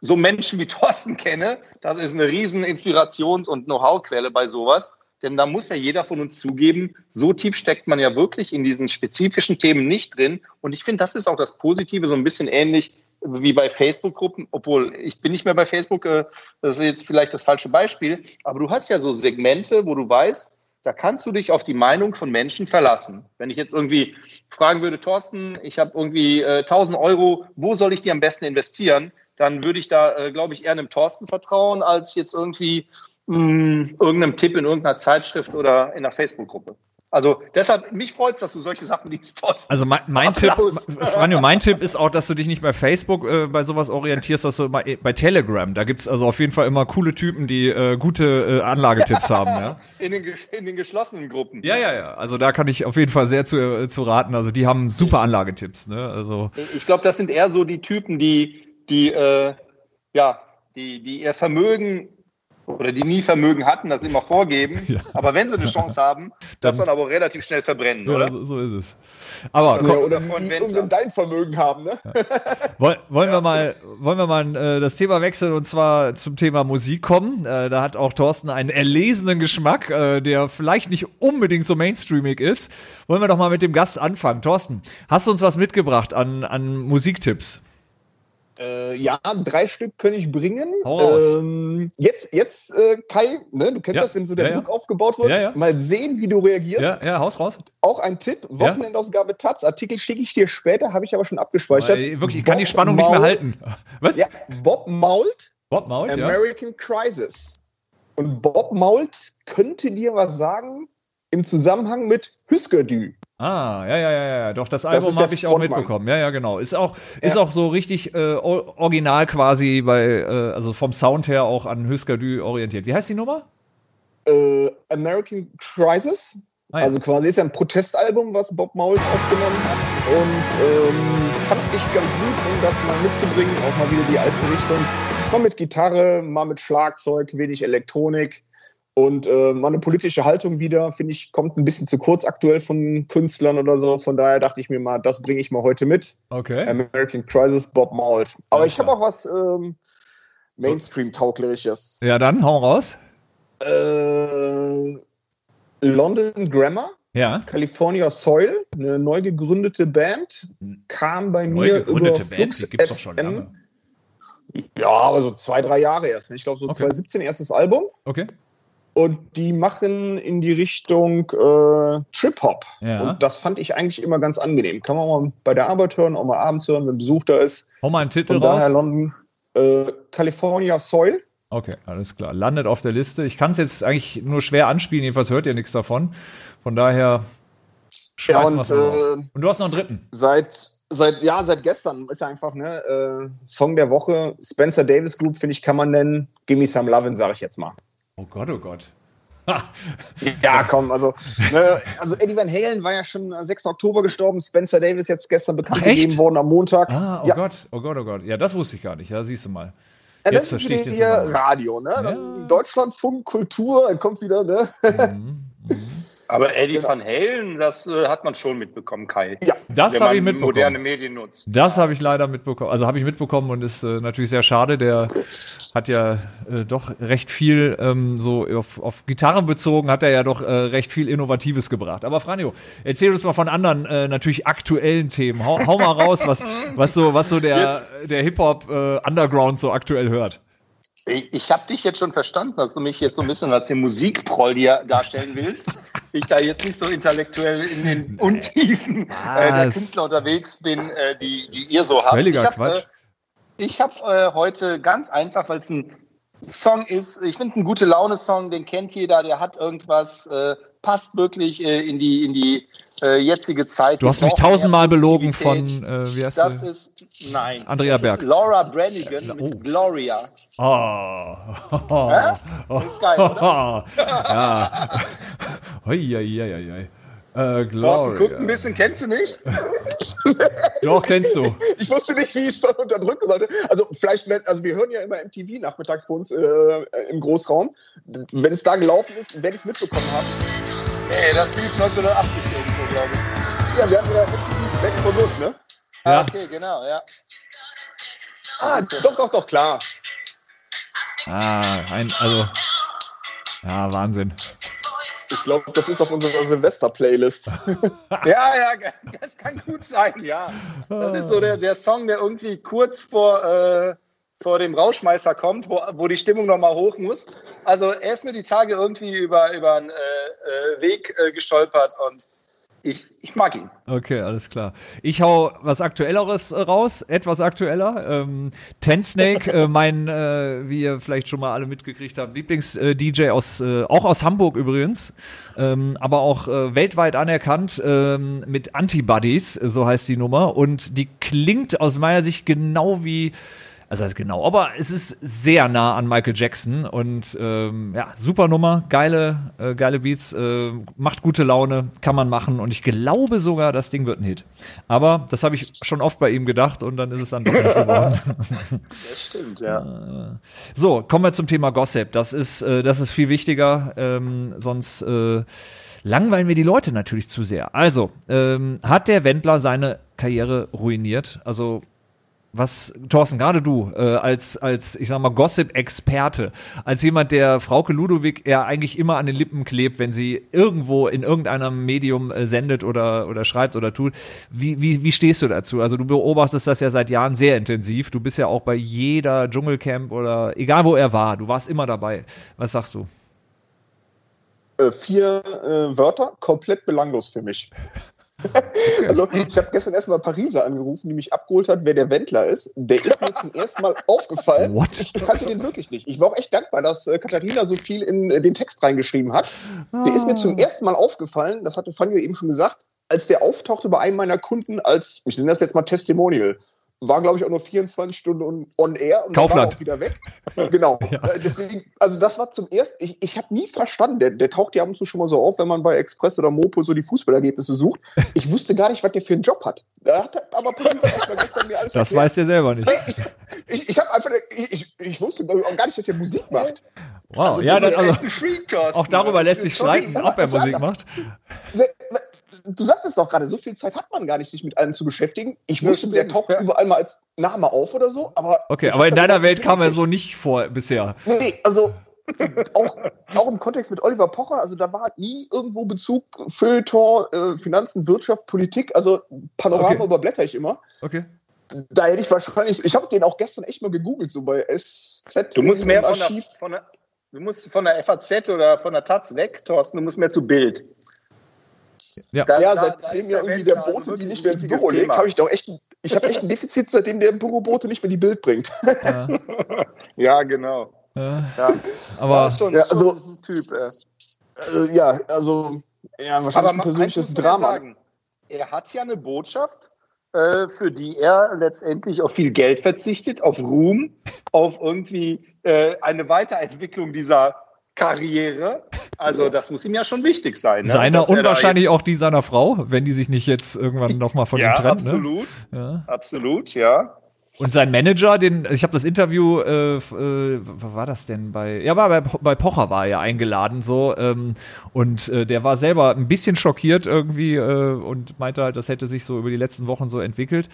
so Menschen wie Thorsten kenne. Das ist eine riesen Inspirations- und Know-how-Quelle bei sowas. Denn da muss ja jeder von uns zugeben, so tief steckt man ja wirklich in diesen spezifischen Themen nicht drin. Und ich finde, das ist auch das Positive, so ein bisschen ähnlich wie bei Facebook-Gruppen, obwohl ich bin nicht mehr bei Facebook, äh, das ist jetzt vielleicht das falsche Beispiel, aber du hast ja so Segmente, wo du weißt, da kannst du dich auf die Meinung von Menschen verlassen. Wenn ich jetzt irgendwie fragen würde, Thorsten, ich habe irgendwie äh, 1000 Euro, wo soll ich die am besten investieren? Dann würde ich da, äh, glaube ich, eher einem Thorsten vertrauen, als jetzt irgendwie mh, irgendeinem Tipp in irgendeiner Zeitschrift oder in einer Facebook-Gruppe. Also deshalb, mich freut es, dass du solche Sachen liest, Thorsten. Also mein, mein Tipp. Franjo, mein Tipp ist auch, dass du dich nicht bei Facebook äh, bei sowas orientierst, dass du bei, bei Telegram. Da gibt's also auf jeden Fall immer coole Typen, die äh, gute äh, Anlagetipps haben, ja. in, den, in den geschlossenen Gruppen. Ja, ja, ja. Also da kann ich auf jeden Fall sehr zu, äh, zu raten. Also die haben super Anlagetipps, ne? Also Ich glaube, das sind eher so die Typen, die, die, äh, ja, die, die ihr Vermögen oder die nie Vermögen hatten, das immer vorgeben. Ja. Aber wenn sie eine Chance haben, das Dann- dann aber relativ schnell verbrennen, ja, oder? so, so ist es. Aber Ja, ist oder Wendler. irgendein dein Vermögen haben, ne? Woll, wollen wir mal, wollen wir mal äh, das Thema wechseln und zwar zum Thema Musik kommen. Äh, da hat auch Thorsten einen erlesenen Geschmack, äh, der vielleicht nicht unbedingt so mainstreamig ist. Wollen wir doch mal mit dem Gast anfangen. Thorsten, hast du uns was mitgebracht an, an Musiktipps? Äh, ja, drei Stück kann ich bringen. Ähm, jetzt, jetzt äh, Kai, ne, du kennst Ja, das, wenn so der ja, ja. Druck aufgebaut wird. Ja, ja. Mal sehen, wie du reagierst. Ja, ja, Haus raus. Auch ein Tipp, Wochenendausgabe Taz. Artikel schicke ich dir später, habe ich aber schon abgespeichert. Äh, wirklich, ich kann die Spannung nicht mehr Mault- halten. Was? Ja, Bob Mault, Bob Mault, ja. American Crisis. Und Bob Mault könnte dir was sagen im Zusammenhang mit Hüskerdü. Ah, ja, ja, ja, ja. Doch, das Das Album ist habe ich auch Frontmann. mitbekommen. Ja, ja, genau. Ist auch, ist Ja. auch so richtig äh, original quasi bei, äh, also vom Sound her auch an Husker Du orientiert. Wie heißt die Nummer? Äh, American Crisis. Ah, ja. Also quasi ist ja ein Protestalbum, was Bob Mault aufgenommen hat. Und ähm, fand ich ganz gut, um das mal mitzubringen. Auch mal wieder die alte Richtung. Mal mit Gitarre, mal mit Schlagzeug, wenig Elektronik. Und äh, mal eine politische Haltung wieder, finde ich, kommt ein bisschen zu kurz aktuell von Künstlern oder so. Von daher dachte ich mir mal, das bringe ich mal heute mit. Okay. American Crisis, Bob Mault. Aber Alles ich habe auch was ähm, Mainstream-taugliches. Ja, dann hau raus. Äh, London Grammar, Ja. California Soil, eine neu gegründete Band, kam bei Neu mir gegründete über Band, Flux die gibt's doch schon FM. lange. Ja, aber so zwei, drei Jahre erst. ne? Ich glaube, so Okay. 2017 erstes Album. Okay. Und die machen in die Richtung äh, Trip-Hop. Ja. Und das fand ich eigentlich immer ganz angenehm. Kann man mal bei der Arbeit hören, auch mal abends hören, wenn Besuch da ist. Hau mal einen Titel Von daher raus. London, äh, California Soil. Okay, alles klar. Landet auf der Liste. Ich kann es jetzt eigentlich nur schwer anspielen, jedenfalls hört ihr nichts davon. Von daher Ja, und, äh, Und du hast noch einen dritten. Seit, seit, ja, seit gestern ist ja einfach, ne, äh, Song der Woche, Spencer Davis Group, finde ich, kann man nennen. Gimme Some Lovin', sage ich jetzt mal. Oh Gott, oh Gott. Ja, komm, also, ne, also Eddie Van Halen war ja schon am 6. Oktober gestorben, Spencer Davis jetzt gestern bekannt Ach, gegeben worden am Montag. Ah, oh ja, Gott, oh Gott, oh Gott. Ja, das wusste ich gar nicht. Ja, siehst du mal. ja, jetzt das ist wieder. Radio, ne? Ja. Deutschlandfunk, Kultur, dann kommt wieder, ne? Mhm. Aber Eddie Genau. Van Halen, das äh, hat man schon mitbekommen, Kai. Ja, Das habe man ich mitbekommen. moderne Medien nutzt. Das habe ich leider mitbekommen. Also habe ich mitbekommen und ist äh, natürlich sehr schade. Der hat ja äh, doch recht viel ähm, so auf, auf Gitarre bezogen, hat er ja doch äh, recht viel Innovatives gebracht. Aber Franjo, erzähl uns mal von anderen äh, natürlich aktuellen Themen. Hau, hau mal raus, was, was so, was so der, der Hip-Hop äh, Underground so aktuell hört. Ich, ich habe dich jetzt schon verstanden, dass du mich jetzt so ein bisschen als den Musikproll dir darstellen willst. ich da jetzt nicht so intellektuell in den Untiefen äh, der? Künstler unterwegs bin, äh, die, die ihr so habt. Völliger ich hab, Quatsch. Äh, ich habe äh, heute ganz einfach, weil es ein Song ist, ich finde ein gute Laune-Song, den kennt jeder, der hat irgendwas, äh, passt wirklich äh, in die, in die äh, jetzige Zeit. Du hast mich tausendmal belogen von, äh, wie heißt Das du? ist, nein. Andrea das Berg. Ist Laura Branigan Oh. mit Gloria. Oh. oh. Ist geil, oder? ja. Hoi, hoi, hoi, hoi. Äh, Thorsten, Gloria. guckt ein bisschen, kennst du nicht? Doch, kennst du. Ich wusste nicht, wie ich es unterdrücken sollte. Also vielleicht, wenn, also wir hören ja immer MTV nachmittags bei uns äh, im Großraum. Wenn es da gelaufen ist, werde ich es mitbekommen haben. Nee, das lief 1980 irgendwo, glaube ich. Ja, wir hatten ja weg von uns, ne? Ah, Ja. okay, genau, ja. Ah, doch, doch, doch, klar. Ah, ein, also. Ja, Wahnsinn. Ich glaube, das ist auf unserer Silvester-Playlist. Ja, ja, das kann gut sein, ja. Das ist so der, der Song, der irgendwie kurz vor, äh, vor dem Rauschmeißer kommt, wo, wo die Stimmung nochmal hoch muss. Also er ist mir die Tage irgendwie über, über einen äh, äh, Weg äh, gestolpert und ich, ich mag ihn. Okay, alles klar. Ich hau was Aktuelleres äh, raus, etwas aktueller. Ähm, Ten Snake, äh, mein, äh, wie ihr vielleicht schon mal alle mitgekriegt habt, Lieblings-DJ aus, äh, auch aus Hamburg übrigens, ähm, aber auch äh, weltweit anerkannt ähm, mit Antibodies, so heißt die Nummer. Und die klingt aus meiner Sicht genau wie also ist genau, aber es ist sehr nah an Michael Jackson und ähm, ja, super Nummer, geile, äh, geile Beats, äh, macht gute Laune, kann man machen und ich glaube sogar, das Ding wird ein Hit. Aber das habe ich schon oft bei ihm gedacht und dann ist es dann doch nicht geworden. Das stimmt, ja. So, kommen wir zum Thema Gossip. Das ist, äh, das ist viel wichtiger, ähm, sonst äh, langweilen wir die Leute natürlich zu sehr. Also, ähm, hat der Wendler seine Karriere ruiniert? Also, was, Thorsten, gerade du, äh, als, als, ich sag mal, Gossip-Experte, als jemand, der Frauke Ludowig ja eigentlich immer an den Lippen klebt, wenn sie irgendwo in irgendeinem Medium äh, sendet oder, oder schreibt oder tut. Wie, wie, wie stehst du dazu? Also du beobachtest das ja seit Jahren sehr intensiv. Du bist ja auch bei jeder Dschungelcamp oder egal wo er war, du warst immer dabei. Was sagst du? Äh, vier äh, Wörter, komplett belanglos für mich. Also, ich habe gestern erstmal Pariser angerufen, die mich abgeholt hat, wer der Wendler ist. Der ist mir zum ersten Mal aufgefallen. What? Ich kannte den wirklich nicht. Ich war auch echt dankbar, dass äh, Katharina so viel in äh, den Text reingeschrieben hat. Der ist mir zum ersten Mal aufgefallen, das hatte Fanny eben schon gesagt, als der auftauchte bei einem meiner Kunden als, ich nenne das jetzt mal Testimonial. War, glaube ich, auch nur 24 Stunden on- air und Kaufland. er auch wieder weg. Genau. Ja. Äh, deswegen, also das war zum ersten, ich, ich habe nie verstanden, der, der taucht ja ab und zu schon mal so auf, wenn man bei Express oder Mopo so die Fußballergebnisse sucht. Ich wusste gar nicht, was der für einen Job hat. Da hat aber Pariser erstmal gestern mir alles Das erklärt. weiß der selber nicht. Ich ich, ich habe einfach ich, ich, wusste ich, auch gar nicht, dass er Musik macht. Wow, Also, ja, das, also, auch darüber lässt sich streiten, ob er Musik macht. Du sagtest doch gerade, so viel Zeit hat man gar nicht, sich mit allem zu beschäftigen. Ich wusste, der taucht ja. überall mal als Name auf oder so, aber. Okay, aber in deiner Welt kam er so nicht vor bisher. Nee, also auch, auch im Kontext mit Oliver Pocher, also da war nie irgendwo Bezug Feuilleton, äh, Finanzen, Wirtschaft, Politik, also Panorama Okay. überblätter ich immer. Okay. Da hätte ich wahrscheinlich, ich habe den auch gestern echt mal gegoogelt, so bei SZ. Du musst mehr von der, Archiv. von der, du musst von der FAZ oder von der Taz weg, Thorsten. Du musst mehr zu Bild. Ja. Da- Ja, da- da seitdem ja irgendwie der also Bote die wirklich nicht mehr ins Büro legt, habe ich doch echt, ein- ich habe echt ein Defizit, seitdem der Bürobote nicht mehr die Bild bringt. Ja, Ja, genau. ja. Ja. Aber Ja, schon, Ja, schon also- ist ein Typ. Äh. Äh, ja, also ja, wahrscheinlich Aber ein persönliches Drama. sagen, er hat ja eine Botschaft, äh, für die er letztendlich auf viel Geld verzichtet, auf Ruhm, auf irgendwie äh, eine Weiterentwicklung dieser Karriere. Also das muss ihm ja schon wichtig sein. Ne? seiner Dass er und wahrscheinlich auch die seiner Frau, wenn die sich nicht jetzt irgendwann nochmal von Ja, ihm trennt. Ne? absolut, Ja. absolut, ja. Und sein Manager, den, ich habe das Interview, äh, äh, war das denn bei, ja, war bei, bei Pocher war er ja eingeladen so, ähm, und äh, der war selber ein bisschen schockiert irgendwie äh, und meinte halt, das hätte sich so über die letzten Wochen so entwickelt.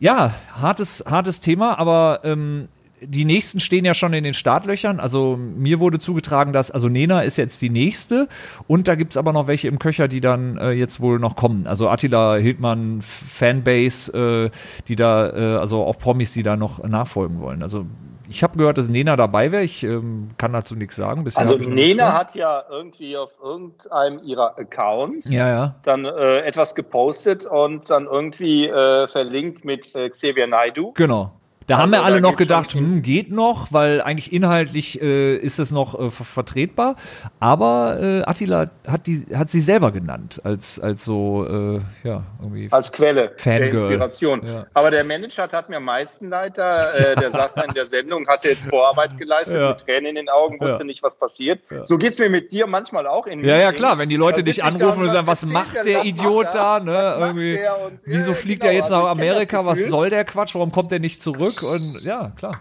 Ja, hartes, hartes Thema, aber ähm, die nächsten stehen ja schon in den Startlöchern. Also mir wurde zugetragen, dass, also Nena ist jetzt die nächste und da gibt's aber noch welche im Köcher, die dann äh, jetzt wohl noch kommen. Also Attila Hildmann, Fanbase, äh, die da, äh, also auch Promis, die da noch nachfolgen wollen. Also ich habe gehört, dass Nena dabei wäre. Ich ähm, kann dazu nichts sagen. Bisher Also Nena hat ja irgendwie auf irgendeinem ihrer Accounts Ja, ja. dann äh, etwas gepostet und dann irgendwie äh, verlinkt mit äh, Xavier Naidu. Genau. Da Also haben wir alle da noch gedacht, hm, geht noch, weil eigentlich inhaltlich äh, ist es noch äh, ver vertretbar. Aber äh, Attila hat die hat sie selber genannt als als so äh, ja irgendwie. als Quelle Fangirl. der Inspiration. Ja. Aber der Manager hat mir am meisten leid, äh, der saß da in der Sendung, hatte jetzt Vorarbeit geleistet, Ja. mit Tränen in den Augen, wusste Ja. nicht, was passiert. So geht's mir mit dir manchmal auch in ja, ja, klar, wenn die Leute dich anrufen und sagen, was macht der was Idiot da, er? ne? Irgendwie, der? Wieso fliegt genau, er jetzt also nach das Amerika? Was soll der Quatsch? Warum kommt der nicht zurück? Und ja, klar.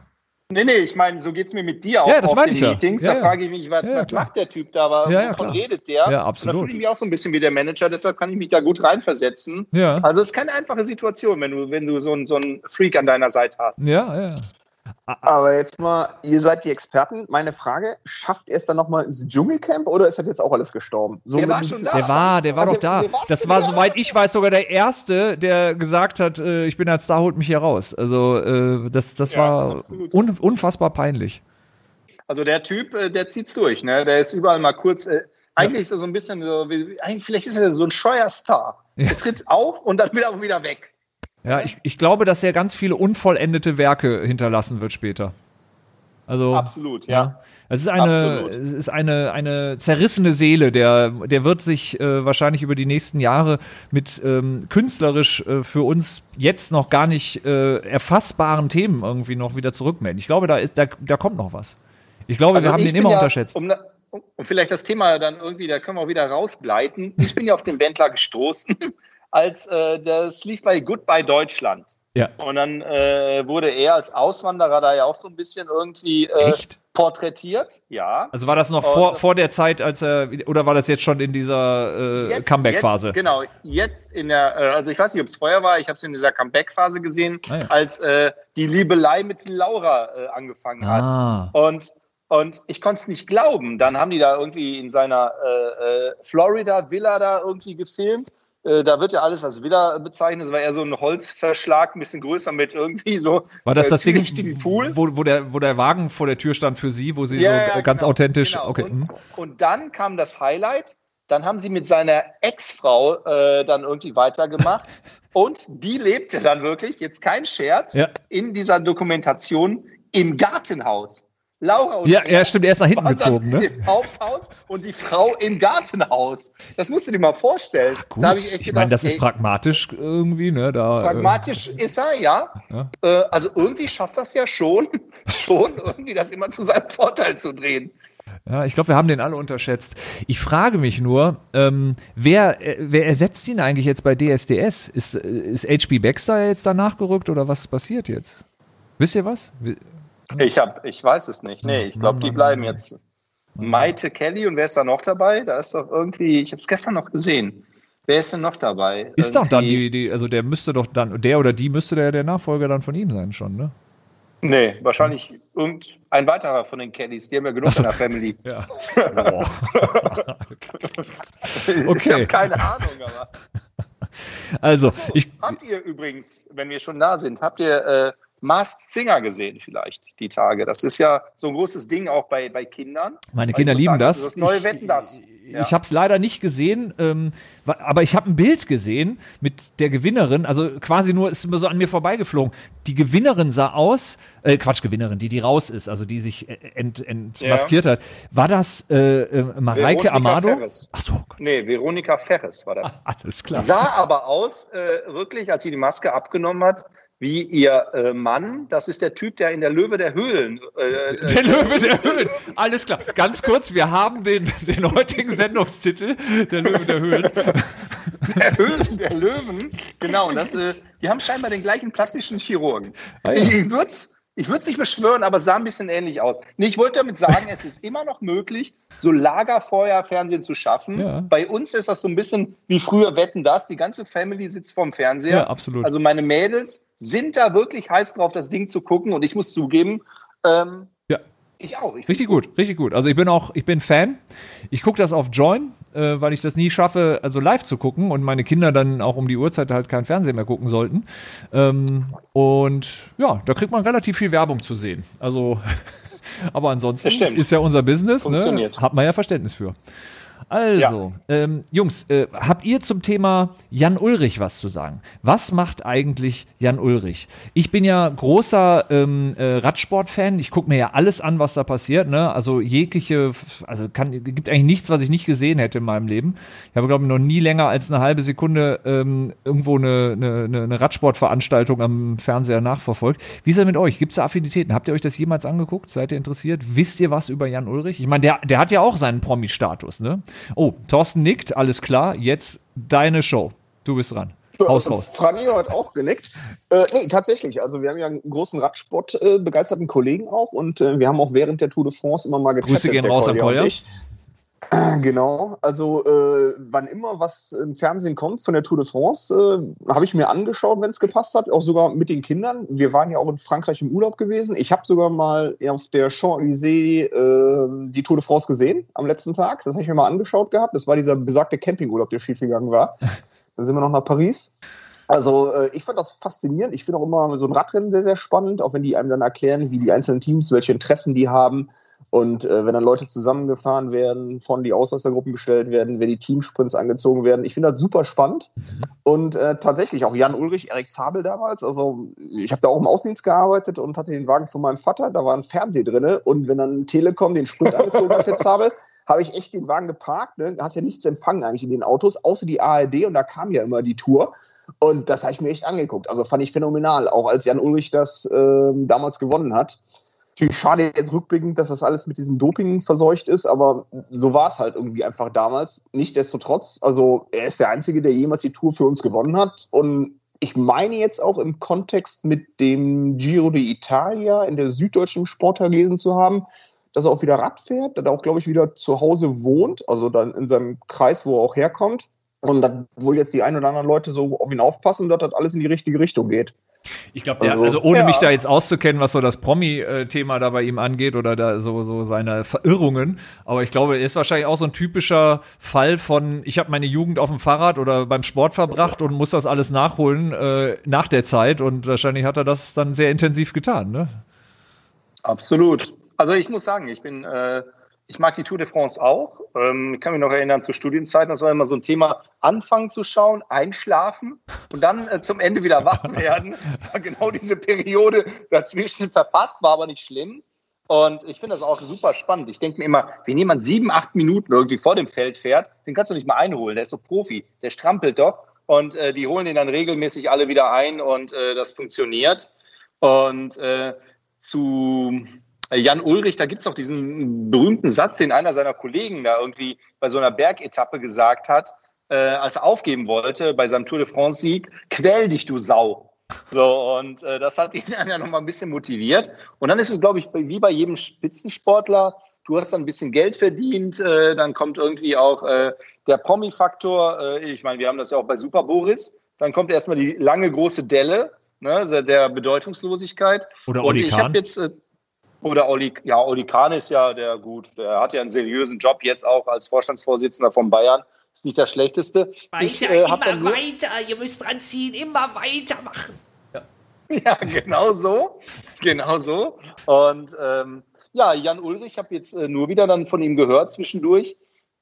Nee, nee, ich meine, so geht's mir mit dir auch Ja, das auf den ich ja. Meetings. Ja, da frage ich mich, was, was macht der Typ da, aber Ja, wovon redet der? Ja, Und absolut. da fühle ich mich auch so ein bisschen wie der Manager, deshalb kann ich mich da gut reinversetzen. Ja. Also es ist keine einfache Situation, wenn du, wenn du so, einen- so einen Freak an deiner Seite hast. Ja, ja. Aber jetzt mal, ihr seid die Experten. Meine Frage, schafft er es dann nochmal ins Dschungelcamp oder ist das jetzt auch alles gestorben? So Der war ein schon da. Der war, der war Ah, doch der- da. der war Das war, da. soweit ich weiß, sogar der Erste, der gesagt hat, äh, ich bin als Star, holt mich hier raus. Also äh, das, das Ja, war un, unfassbar peinlich. Also der Typ, äh, der zieht's durch, ne? Der ist überall mal kurz. Äh, eigentlich ist er so ein bisschen so, wie, eigentlich vielleicht ist er so ein scheuer Star. Ja. Der tritt auf und dann will er auch wieder weg. Ja, ich, ich glaube, dass er ganz viele unvollendete Werke hinterlassen wird später. Also Absolut, ja. Ja. Es ist eine, Absolut. es ist eine, eine zerrissene Seele, der, der wird sich äh, wahrscheinlich über die nächsten Jahre mit ähm, künstlerisch äh, für uns jetzt noch gar nicht äh, erfassbaren Themen irgendwie noch wieder zurückmelden. Ich glaube, da ist, da, da kommt noch was. Ich glaube, wir haben Also den immer ja, unterschätzt. Um, um vielleicht das Thema dann irgendwie, da können wir auch wieder rausgleiten. Ich bin ja auf den Wendler gestoßen, als äh, das lief bei Goodbye Deutschland. Ja. Und dann äh, wurde er als Auswanderer da ja auch so ein bisschen irgendwie äh, porträtiert. Ja. Also war das noch Und vor, das- vor der Zeit, als er, oder war das jetzt schon in dieser äh, Comeback-Phase? Genau, jetzt in der, äh, also ich weiß nicht, ob es vorher war, ich habe es in dieser Comeback-Phase gesehen, Ah, ja. als äh, die Liebelei mit Laura äh, angefangen hat. Ah. Und, und ich konnte es nicht glauben. Dann haben die da irgendwie in seiner Florida-Villa da irgendwie gefilmt. Äh, da wird ja alles als Villa bezeichnet. Es war eher so ein Holzverschlag, ein bisschen größer mit irgendwie so War das äh, das Ding, Pool. wo, wo, der, wo der Wagen vor der Tür stand für sie, wo sie Ja, so ja, ganz genau, authentisch, genau. okay. Und, hm. und dann kam das Highlight. Dann haben sie mit seiner Ex-Frau äh, dann irgendwie weitergemacht. und die lebte dann wirklich, jetzt kein Scherz, Ja. in dieser Dokumentation im Gartenhaus. Laura und Ja, er ja, stimmt, er ist nach hinten gezogen, ne? Im Haupthaus und die Frau im Gartenhaus. Das musst du dir mal vorstellen. Gut, Da ich, echt meine, das gedacht, ist ey, pragmatisch irgendwie, ne? Da, Pragmatisch ist er, ja. Ja. Äh, also irgendwie schafft das ja schon, schon irgendwie das immer zu seinem Vorteil zu drehen. Äh, ja, ich glaube, wir haben den alle unterschätzt. Ich frage mich nur, ähm, wer, äh, wer ersetzt ihn eigentlich jetzt bei DSDS? Ist, äh, ist HB Baxter jetzt da nachgerückt oder was passiert jetzt? Wisst ihr was? Wi- Ich hab, ich weiß es nicht. Nee, ich glaube, die bleiben jetzt. Maite Kelly und wer ist da noch dabei? Da ist doch irgendwie, ich habe es gestern noch gesehen. Wer ist denn noch dabei? Ist doch dann Irgendwie- die, die, also der müsste doch dann, der oder die müsste der, der Nachfolger dann von ihm sein schon, ne? Nee, wahrscheinlich irgendein weiterer von den Kellys. Die haben ja genug in der Family. Ja. Boah. Ich Okay. habe keine Ahnung, aber. Also, ich, Habt ihr übrigens, wenn wir schon da sind, habt ihr äh, Masked Singer gesehen vielleicht die Tage? Das ist ja so ein großes Ding auch bei, bei Kindern. meine Kinder lieben sagen, das. Das neue ich, Wetten, das. Ja. Ich habe es leider nicht gesehen, ähm, aber ich habe ein Bild gesehen mit der Gewinnerin, also quasi nur ist immer so an mir vorbeigeflogen. Die Gewinnerin sah aus, äh, Quatsch, Gewinnerin, die die raus ist, also die sich äh, ent, entmaskiert hat. War das äh, äh, Mareike Veronika Amado? Ferres. Ach so, Nee, Veronika Ferres war das. alles klar. Sah aber aus, äh, wirklich, als sie die Maske abgenommen hat, wie ihr äh, Mann. Das ist der Typ, der in der Löwe der Höhlen. Äh, Der Löwe der Höhlen. Alles klar. Ganz kurz, wir haben den, den heutigen Sendungstitel, der Löwe der Höhlen. der Höhlen der Löwen. Genau, und das, äh, die haben scheinbar den gleichen plastischen Chirurgen. Ah, ja. Ich, ich würde es ich würd's nicht beschwören, aber es sah ein bisschen ähnlich aus. Nee, ich wollte damit sagen, es ist immer noch möglich, so Lagerfeuer-Fernsehen zu schaffen. Ja. Bei uns ist das so ein bisschen wie früher Wetten das. Die ganze Family sitzt vorm Fernseher. Ja, absolut. Also meine Mädels sind da wirklich heiß drauf, das Ding zu gucken. Und ich muss zugeben, ähm, Ja. ich auch. Ich Richtig find's gut, richtig gut. Also ich bin auch, ich bin Fan. Ich gucke das auf Join, äh, weil ich das nie schaffe, also live zu gucken und meine Kinder dann auch um die Uhrzeit halt kein Fernsehen mehr gucken sollten. Ähm, und ja, da kriegt man relativ viel Werbung zu sehen. Also, aber ansonsten ist ja unser Business, ne? Funktioniert. Hat man ja Verständnis für. Also, ähm, Jungs, äh, habt ihr zum Thema Jan Ulrich was zu sagen? Was macht eigentlich Jan Ulrich? Ich bin ja großer ähm, äh, Radsport-Fan. Ich gucke mir ja alles an, was da passiert. Ne? Also jegliche, also kann, gibt eigentlich nichts, was ich nicht gesehen hätte in meinem Leben. Ich habe, glaube ich, noch nie länger als eine halbe Sekunde ähm, irgendwo eine, eine, eine Radsportveranstaltung am Fernseher nachverfolgt. Wie ist er mit euch? Gibt es da Affinitäten? Habt ihr euch das jemals angeguckt? Seid ihr interessiert? Wisst ihr was über Jan Ulrich? Ich meine, der, der hat ja auch seinen Promi-Status, ne? Oh, Thorsten nickt, alles klar. Jetzt deine Show. Du bist dran. Haus raus. Also, hat auch genickt. Äh, nee, tatsächlich. Also wir haben ja einen großen Radsport äh, begeisterten Kollegen auch und äh, wir haben auch während der Tour de France immer mal gechattet. Grüße gehen raus an Kolja Genau, also äh, wann immer was im Fernsehen kommt von der Tour de France, äh, habe ich mir angeschaut, wenn es gepasst hat, auch sogar mit den Kindern. Wir waren ja auch in Frankreich im Urlaub gewesen. Ich habe sogar mal auf der Champs-Élysées äh, die Tour de France gesehen am letzten Tag. Das habe ich mir mal angeschaut gehabt. Das war dieser besagte Campingurlaub, der schiefgegangen war. Dann sind wir noch nach Paris. Also äh, ich fand das faszinierend. Ich finde auch immer so ein Radrennen sehr, sehr spannend, auch wenn die einem dann erklären, wie die einzelnen Teams, welche Interessen die haben. Und äh, wenn dann Leute zusammengefahren werden, von die Ausreißergruppen gestellt werden, wenn die Teamsprints angezogen werden. Ich finde das super spannend. Und äh, tatsächlich auch Jan Ulrich, Erik Zabel damals. Also ich habe da auch im Außendienst gearbeitet und hatte den Wagen von meinem Vater. Da war ein Fernseher drinne. Und wenn dann Telekom den Sprint angezogen hat für Zabel, habe ich echt den Wagen geparkt. Ne? Hast ja nichts empfangen eigentlich in den Autos, außer die ARD. Und da kam ja immer die Tour. Und das habe ich mir echt angeguckt. Also fand ich phänomenal, auch als Jan Ulrich das ähm, damals gewonnen hat. Natürlich schade jetzt rückblickend, dass das alles mit diesem Doping verseucht ist, aber so war es halt irgendwie einfach damals. Nichtsdestotrotz, also er ist der Einzige, der jemals die Tour für uns gewonnen hat. Und ich meine jetzt auch im Kontext mit dem Giro d'Italia in der süddeutschen Sportteil gelesen zu haben, dass er auch wieder Rad fährt, dass er auch, glaube ich, wieder zu Hause wohnt, also dann in seinem Kreis, wo er auch herkommt. Und dann wohl jetzt die ein oder anderen Leute so auf ihn aufpassen, dass das alles in die richtige Richtung geht. Ich glaube, der, Also, also ohne ja. mich da jetzt auszukennen, was so das Promi-Thema da bei ihm angeht oder da so, so seine Verirrungen, aber ich glaube, er ist wahrscheinlich auch so ein typischer Fall von, ich habe meine Jugend auf dem Fahrrad oder beim Sport verbracht und muss das alles nachholen äh, nach der Zeit und wahrscheinlich hat er das dann sehr intensiv getan, ne? Absolut. Also ich muss sagen, ich bin, äh, ich mag die Tour de France auch. Ähm, ich kann mich noch erinnern zu Studienzeiten, das war immer so ein Thema, anfangen zu schauen, einschlafen und dann äh, zum Ende wieder wach werden. Das war genau diese Periode dazwischen verpasst, war aber nicht schlimm. Und ich finde das auch super spannend. Ich denke mir immer, wenn jemand sieben, acht Minuten irgendwie vor dem Feld fährt, den kannst du nicht mal einholen. Der ist so Profi, der strampelt doch. Und äh, die holen ihn dann regelmäßig alle wieder ein und äh, das funktioniert. Und äh, zu Jan Ulrich, da gibt es auch diesen berühmten Satz, den einer seiner Kollegen da irgendwie bei so einer Bergetappe gesagt hat, äh, als er aufgeben wollte bei seinem Tour de France-Sieg, quäl dich, du Sau. So, und äh, das hat ihn dann ja nochmal ein bisschen motiviert. Und dann ist es, glaube ich, wie bei jedem Spitzensportler, du hast dann ein bisschen Geld verdient, äh, dann kommt irgendwie auch äh, der Promi-Faktor. Äh, ich meine, wir haben das ja auch bei Super Boris. Dann kommt erstmal die lange große Delle ne, der Bedeutungslosigkeit. Oder Und Oli ich Kahn. habe jetzt, äh, oder Oli, ja, Oli Kahn ist ja der gut, der hat ja einen seriösen Job jetzt auch als Vorstandsvorsitzender von Bayern. Ist nicht das Schlechteste. ich Weiter, äh, immer weiter. Ihr müsst dran ziehen, immer weitermachen. Ja, genau so. Genau so. Und ähm, ja, Jan Ulrich, habe jetzt äh, nur wieder dann von ihm gehört zwischendurch.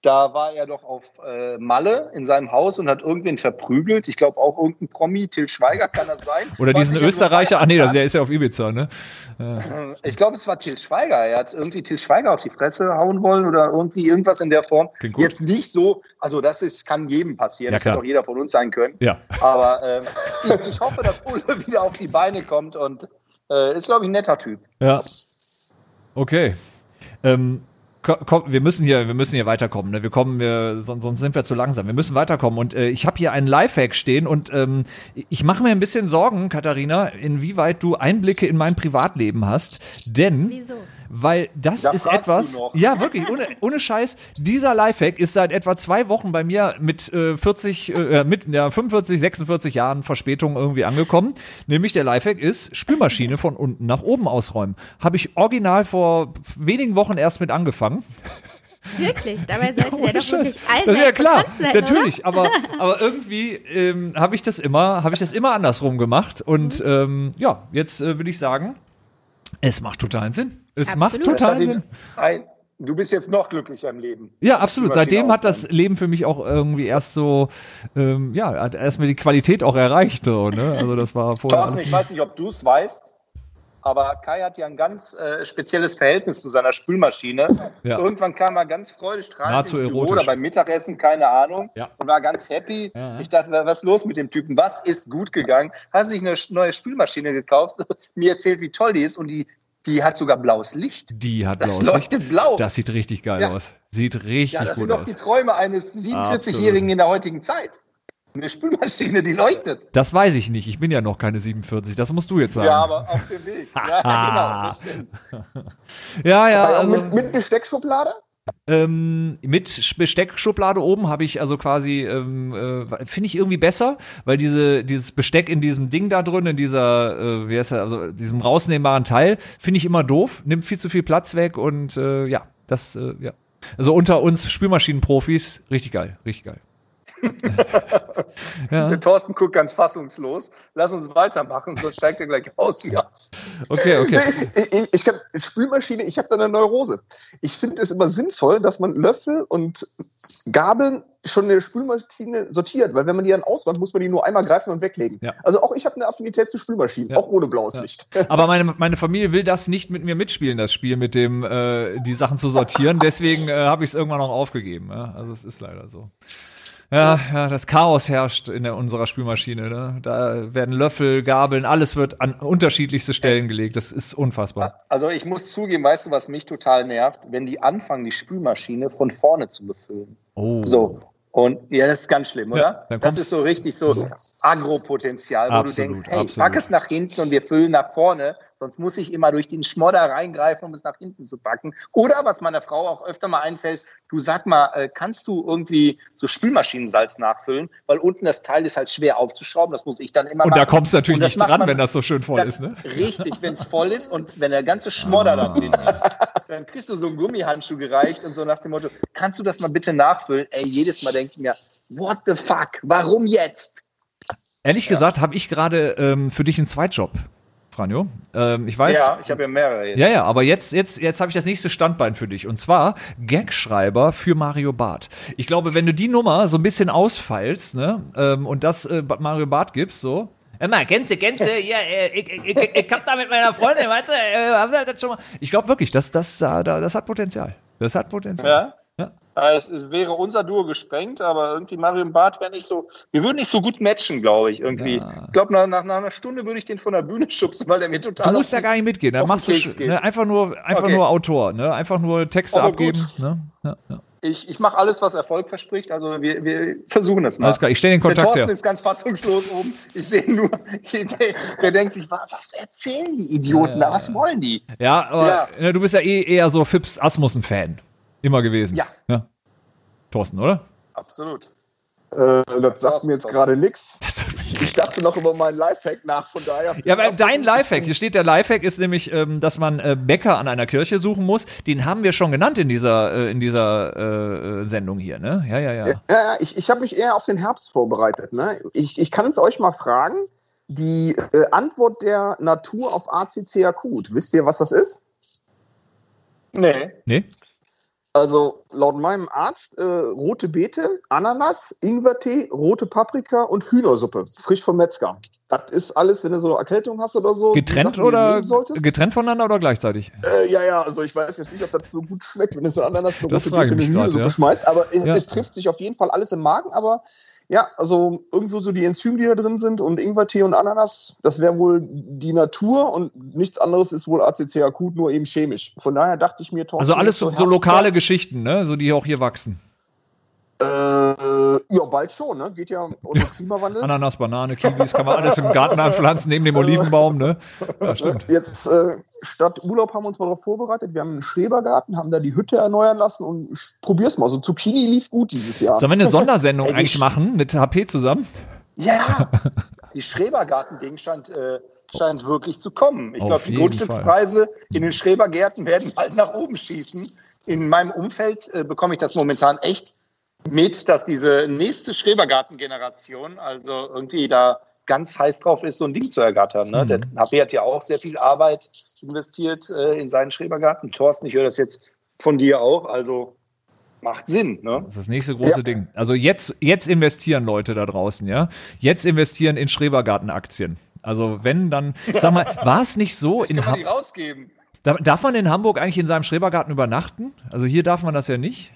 Da war er doch auf äh, Malle in seinem Haus und hat irgendwen verprügelt. Ich glaube auch irgendein Promi, Till Schweiger kann das sein. Oder diesen Österreicher, ah nee, der ist ja auf Ibiza, ne? Ich glaube, es war Till Schweiger. Er hat irgendwie Till Schweiger auf die Fresse hauen wollen oder irgendwie irgendwas in der Form. Gut. Jetzt nicht so, also das ist, kann jedem passieren. Ja, das hätte auch jeder von uns sein können. Ja. Aber ähm, ich, ich hoffe, dass Ulle wieder auf die Beine kommt und äh, ist, glaube ich, ein netter Typ. Ja. Okay. Ähm, komm, wir müssen hier, wir müssen hier weiterkommen. Ne? Wir kommen, wir, sonst, sonst sind wir zu langsam. Wir müssen weiterkommen. Und äh, ich habe hier einen Lifehack stehen und ähm, ich mache mir ein bisschen Sorgen, Katharina, inwieweit du Einblicke in mein Privatleben hast. Denn Wieso? Weil das Da ist etwas. noch. Ja, wirklich, ohne, ohne Scheiß. Dieser Lifehack ist seit etwa zwei Wochen bei mir mit äh, 40, äh, mit ja, 45, 46 Jahren Verspätung irgendwie angekommen. Nämlich der Lifehack ist Spülmaschine von unten nach oben ausräumen. Habe ich original vor wenigen Wochen erst mit angefangen. Wirklich? Dabei sollte der Ohne doch Scheiß. wirklich allseits Das ist ja klar, sein, natürlich. Aber, aber irgendwie ähm, habe ich das immer, habe ich das immer andersrum gemacht. Und Mhm. ähm, ja, jetzt äh, will ich sagen, es macht totalen Sinn. Es Absolut. macht total Sinn. ein, du bist jetzt noch glücklicher im Leben. Ja, absolut. Seitdem hat das. Leben für mich auch irgendwie erst so, ähm, ja, hat erstmal die Qualität auch erreicht. So, ne? Also das war vorher. Thorsten, ich weiß nicht, ob du es weißt, aber Kai hat ja ein ganz äh, spezielles Verhältnis zu seiner Spülmaschine. Ja. Irgendwann kam er ganz freudestrahlend Nahezu ins Büro erotisch. oder beim Mittagessen, keine Ahnung, Ja. und war ganz happy. Ja, ja. Ich dachte, was ist los mit dem Typen? Was ist gut gegangen? Hat sich eine neue Spülmaschine gekauft, mir erzählt, wie toll die ist und die, die hat sogar blaues Licht. Die hat Das blaues Licht. leuchtet blau. Das sieht richtig geil Ja. aus. Sieht richtig ja, das sind gut doch aus. die Träume eines 47-Jährigen in der heutigen Zeit. Eine Spülmaschine, die leuchtet. Das weiß ich nicht. Ich bin ja noch keine 47. Das musst du jetzt sagen. Ja, aber auf dem Weg. Ja, genau, das stimmt. ja, ja. Also, mit, mit Besteckschublade? Ähm, mit Sch- Besteckschublade oben habe ich also quasi, ähm, äh, finde ich irgendwie besser, weil diese, dieses Besteck in diesem Ding da drin, in dieser, äh, wie heißt er, also diesem rausnehmbaren Teil, finde ich immer doof, nimmt viel zu viel Platz weg und äh, ja, das, äh, ja. Also unter uns Spülmaschinenprofis, richtig geil, richtig geil. ja, Der Thorsten guckt ganz fassungslos. Lass uns weitermachen, sonst steigt er gleich aus hier. okay, okay. Ich, ich, ich kann Spülmaschine, ich habe da eine Neurose. Ich finde es immer sinnvoll, dass man Löffel und Gabeln schon in der Spülmaschine sortiert, weil wenn man die dann ausräumt, muss man die nur einmal greifen und weglegen. Ja. Also auch ich habe eine Affinität zu Spülmaschinen, Ja. auch ohne blaues Ja. Licht. Aber meine, meine Familie will das nicht mit mir mitspielen, das Spiel mit dem, äh, die Sachen zu sortieren. Deswegen äh, habe ich es irgendwann auch aufgegeben. Ja? Also es ist leider so. Ja, ja, das Chaos herrscht in der, unserer Spülmaschine. Ne? Da werden Löffel, Gabeln, alles wird an unterschiedlichste Stellen gelegt. Das ist unfassbar. Also ich muss zugeben, weißt du, was mich total nervt? Wenn die anfangen, die Spülmaschine von vorne zu befüllen. Oh. So. Und ja, das ist ganz schlimm, Ja, oder? dann das ist so richtig so Agropotenzial, wo Absolut, du denkst, hey, absolut. pack es nach hinten und wir füllen nach vorne, sonst muss ich immer durch den Schmodder reingreifen, um es nach hinten zu packen. Oder was meiner Frau auch öfter mal einfällt, du sag mal, äh, kannst du irgendwie so Spülmaschinensalz nachfüllen? Weil unten das Teil ist halt schwer aufzuschrauben, das muss ich dann immer Und machen. da kommst du natürlich Und nicht dran, man- wenn das so schön voll ist. Ne? Richtig, wenn es voll ist und wenn der ganze Schmodder da drin ist, dann kriegst du so einen Gummihandschuh gereicht und so nach dem Motto, kannst du das mal bitte nachfüllen? Ey, jedes Mal denke ich mir, what the fuck, warum jetzt? Ehrlich gesagt habe ich gerade ähm, für dich einen Zweitjob, Franjo. Ähm, ich weiß. ja, ich habe ja mehrere jetzt. Ja, ja, aber jetzt, jetzt, jetzt habe ich das nächste Standbein für dich. Und zwar Gagschreiber für Mario Barth. Ich glaube, wenn du die Nummer so ein bisschen ausfeilst, ne, ähm, und das äh, Mario Barth gibst, so. Immer, kennst du, ja, äh, ich, ich, ich, ich hab da mit meiner Freundin, weißt du, äh, das schon mal. Ich glaube wirklich, das, das, da, da, das hat Potenzial. Das hat Potenzial. Ja? Ja. Es, es wäre unser Duo gesprengt, aber irgendwie Mario und Bart wäre nicht so. Wir würden nicht so gut matchen, glaube ich. Irgendwie. Ja. Ich glaube, nach, nach, nach einer Stunde würde ich den von der Bühne schubsen, weil der mir total. Du musst ja gar nicht mitgehen, dann machst du ne, einfach nur, einfach Okay. nur Autor, ne? Einfach nur Texte Aber abgeben. gut. Ne? Ja, ja. Ich, ich mache alles, was Erfolg verspricht. Also wir, wir versuchen das mal. Alles klar, ich stelle den Der Kontakt Thorsten her. ist ganz fassungslos oben. Ich sehe nur, der, der denkt sich, wa- was erzählen die Idioten da? Was wollen die? Ja, aber Ja. äh, du bist ja eh eher so Fips Asmussen-Fan. Immer gewesen. Ja. ja. Thorsten, oder? Absolut. Äh, das sagt mir jetzt gerade nichts. Ich dachte noch über meinen Lifehack nach, von daher. ja, weil dein Lifehack, hier steht der Lifehack ist nämlich, ähm, dass man äh, Bäcker an einer Kirche suchen muss. Den haben wir schon genannt in dieser, äh, in dieser äh, äh, Sendung hier, ne? Ja, ja, ja. Ja, ja, ich, ich habe mich eher auf den Herbst vorbereitet. Ne? Ich, ich kann es euch mal fragen. Die äh, Antwort der Natur auf ACC akut. Wisst ihr, was das ist? Nee. Nee? Also laut meinem Arzt äh, rote Beete, Ananas, Ingwertee, rote Paprika und Hühnersuppe, frisch vom Metzger. Das ist alles, wenn du so eine Erkältung hast oder so. die Getrennt Sachen, die oder getrennt voneinander oder gleichzeitig? Äh, ja, ja, also ich weiß jetzt nicht, ob das so gut schmeckt, wenn du so Ananas eine rote Beete in eine grad, Hühnersuppe ja. schmeißt. Aber Ja. es trifft sich auf jeden Fall alles im Magen. Aber ja, also irgendwo so die Enzyme, die da drin sind und Ingwertee und Ananas, das wäre wohl die Natur und nichts anderes ist wohl ACC akut, nur eben chemisch. Von daher dachte ich mir, Thorsten, Also alles so, so lokale Geschichten, ne? So die auch hier wachsen. Äh, ja, bald schon, ne? Geht ja um den Klimawandel. Ananas, Banane, Kiwis, kann man alles im Garten anpflanzen, neben dem Olivenbaum, ne? Ja, stimmt. Jetzt äh, statt Urlaub haben wir uns mal darauf vorbereitet. Wir haben einen Schrebergarten, haben da die Hütte erneuern lassen und probier's mal. So Zucchini lief gut dieses Jahr. Sollen wir eine Sondersendung Ey, eigentlich machen mit HP zusammen? Ja, die Schrebergarten-Ding scheint, äh, scheint wirklich zu kommen. Ich glaube, die Grundstückspreise in den Schrebergärten werden bald nach oben schießen. In meinem Umfeld äh, bekomme ich das momentan echt mit, dass diese nächste Schrebergarten-Generation also irgendwie da ganz heiß drauf ist, so ein Ding zu ergattern. Ne? Mhm. Der HP hat ja auch sehr viel Arbeit investiert äh, in seinen Schrebergarten. Thorsten, ich höre das jetzt von dir auch, also macht Sinn. Ne? Das ist das nächste große Ja. Ding. Also jetzt, jetzt investieren Leute da draußen, ja? Jetzt investieren in Schrebergartenaktien. Also wenn, dann, sag mal, war es nicht so in Kann man Ham die rausgeben? Da- Darf man in Hamburg eigentlich in seinem Schrebergarten übernachten? Also hier darf man das ja nicht.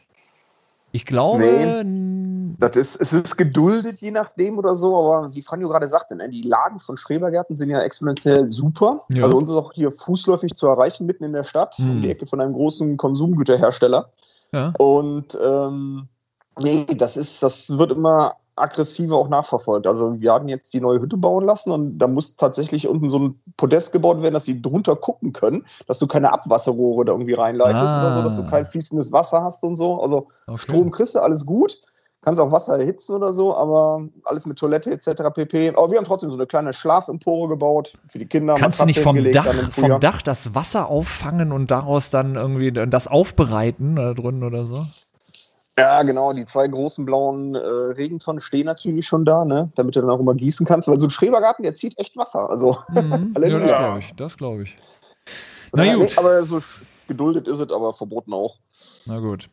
Ich glaube, n- Das ist, es ist geduldet, je nachdem oder so, aber wie Franjo gerade sagte, ne, die Lagen von Schrebergärten sind ja exponentiell super. Ja. Also uns ist auch hier fußläufig zu erreichen, mitten in der Stadt, Hm. um die Ecke von einem großen Konsumgüterhersteller. ja. Und ähm, nee, das ist, das wird immer aggressiver auch nachverfolgt. Also wir haben jetzt die neue Hütte bauen lassen und da muss tatsächlich unten so ein Podest gebaut werden, dass die drunter gucken können, dass du keine Abwasserrohre da irgendwie reinleitest Ah. oder so, dass du kein fließendes Wasser hast und so. Also Okay. Strom kriegst du, alles gut. Kannst auch Wasser erhitzen oder so, aber alles mit Toilette etc. pp. Aber wir haben trotzdem so eine kleine Schlafempore gebaut für die Kinder. Kannst du nicht vom Dach, vom Dach das Wasser auffangen und daraus dann irgendwie das aufbereiten da drin oder so? Ja, genau. Die zwei großen blauen äh, Regentonnen stehen natürlich schon da, ne? damit du dann auch immer gießen kannst. Weil so ein Schrebergarten, der zieht echt Wasser. Also, Mhm. ja, das glaube ich. Das glaube ich. Na Ja, gut. nee, aber so geduldet ist es, aber verboten auch. Na gut.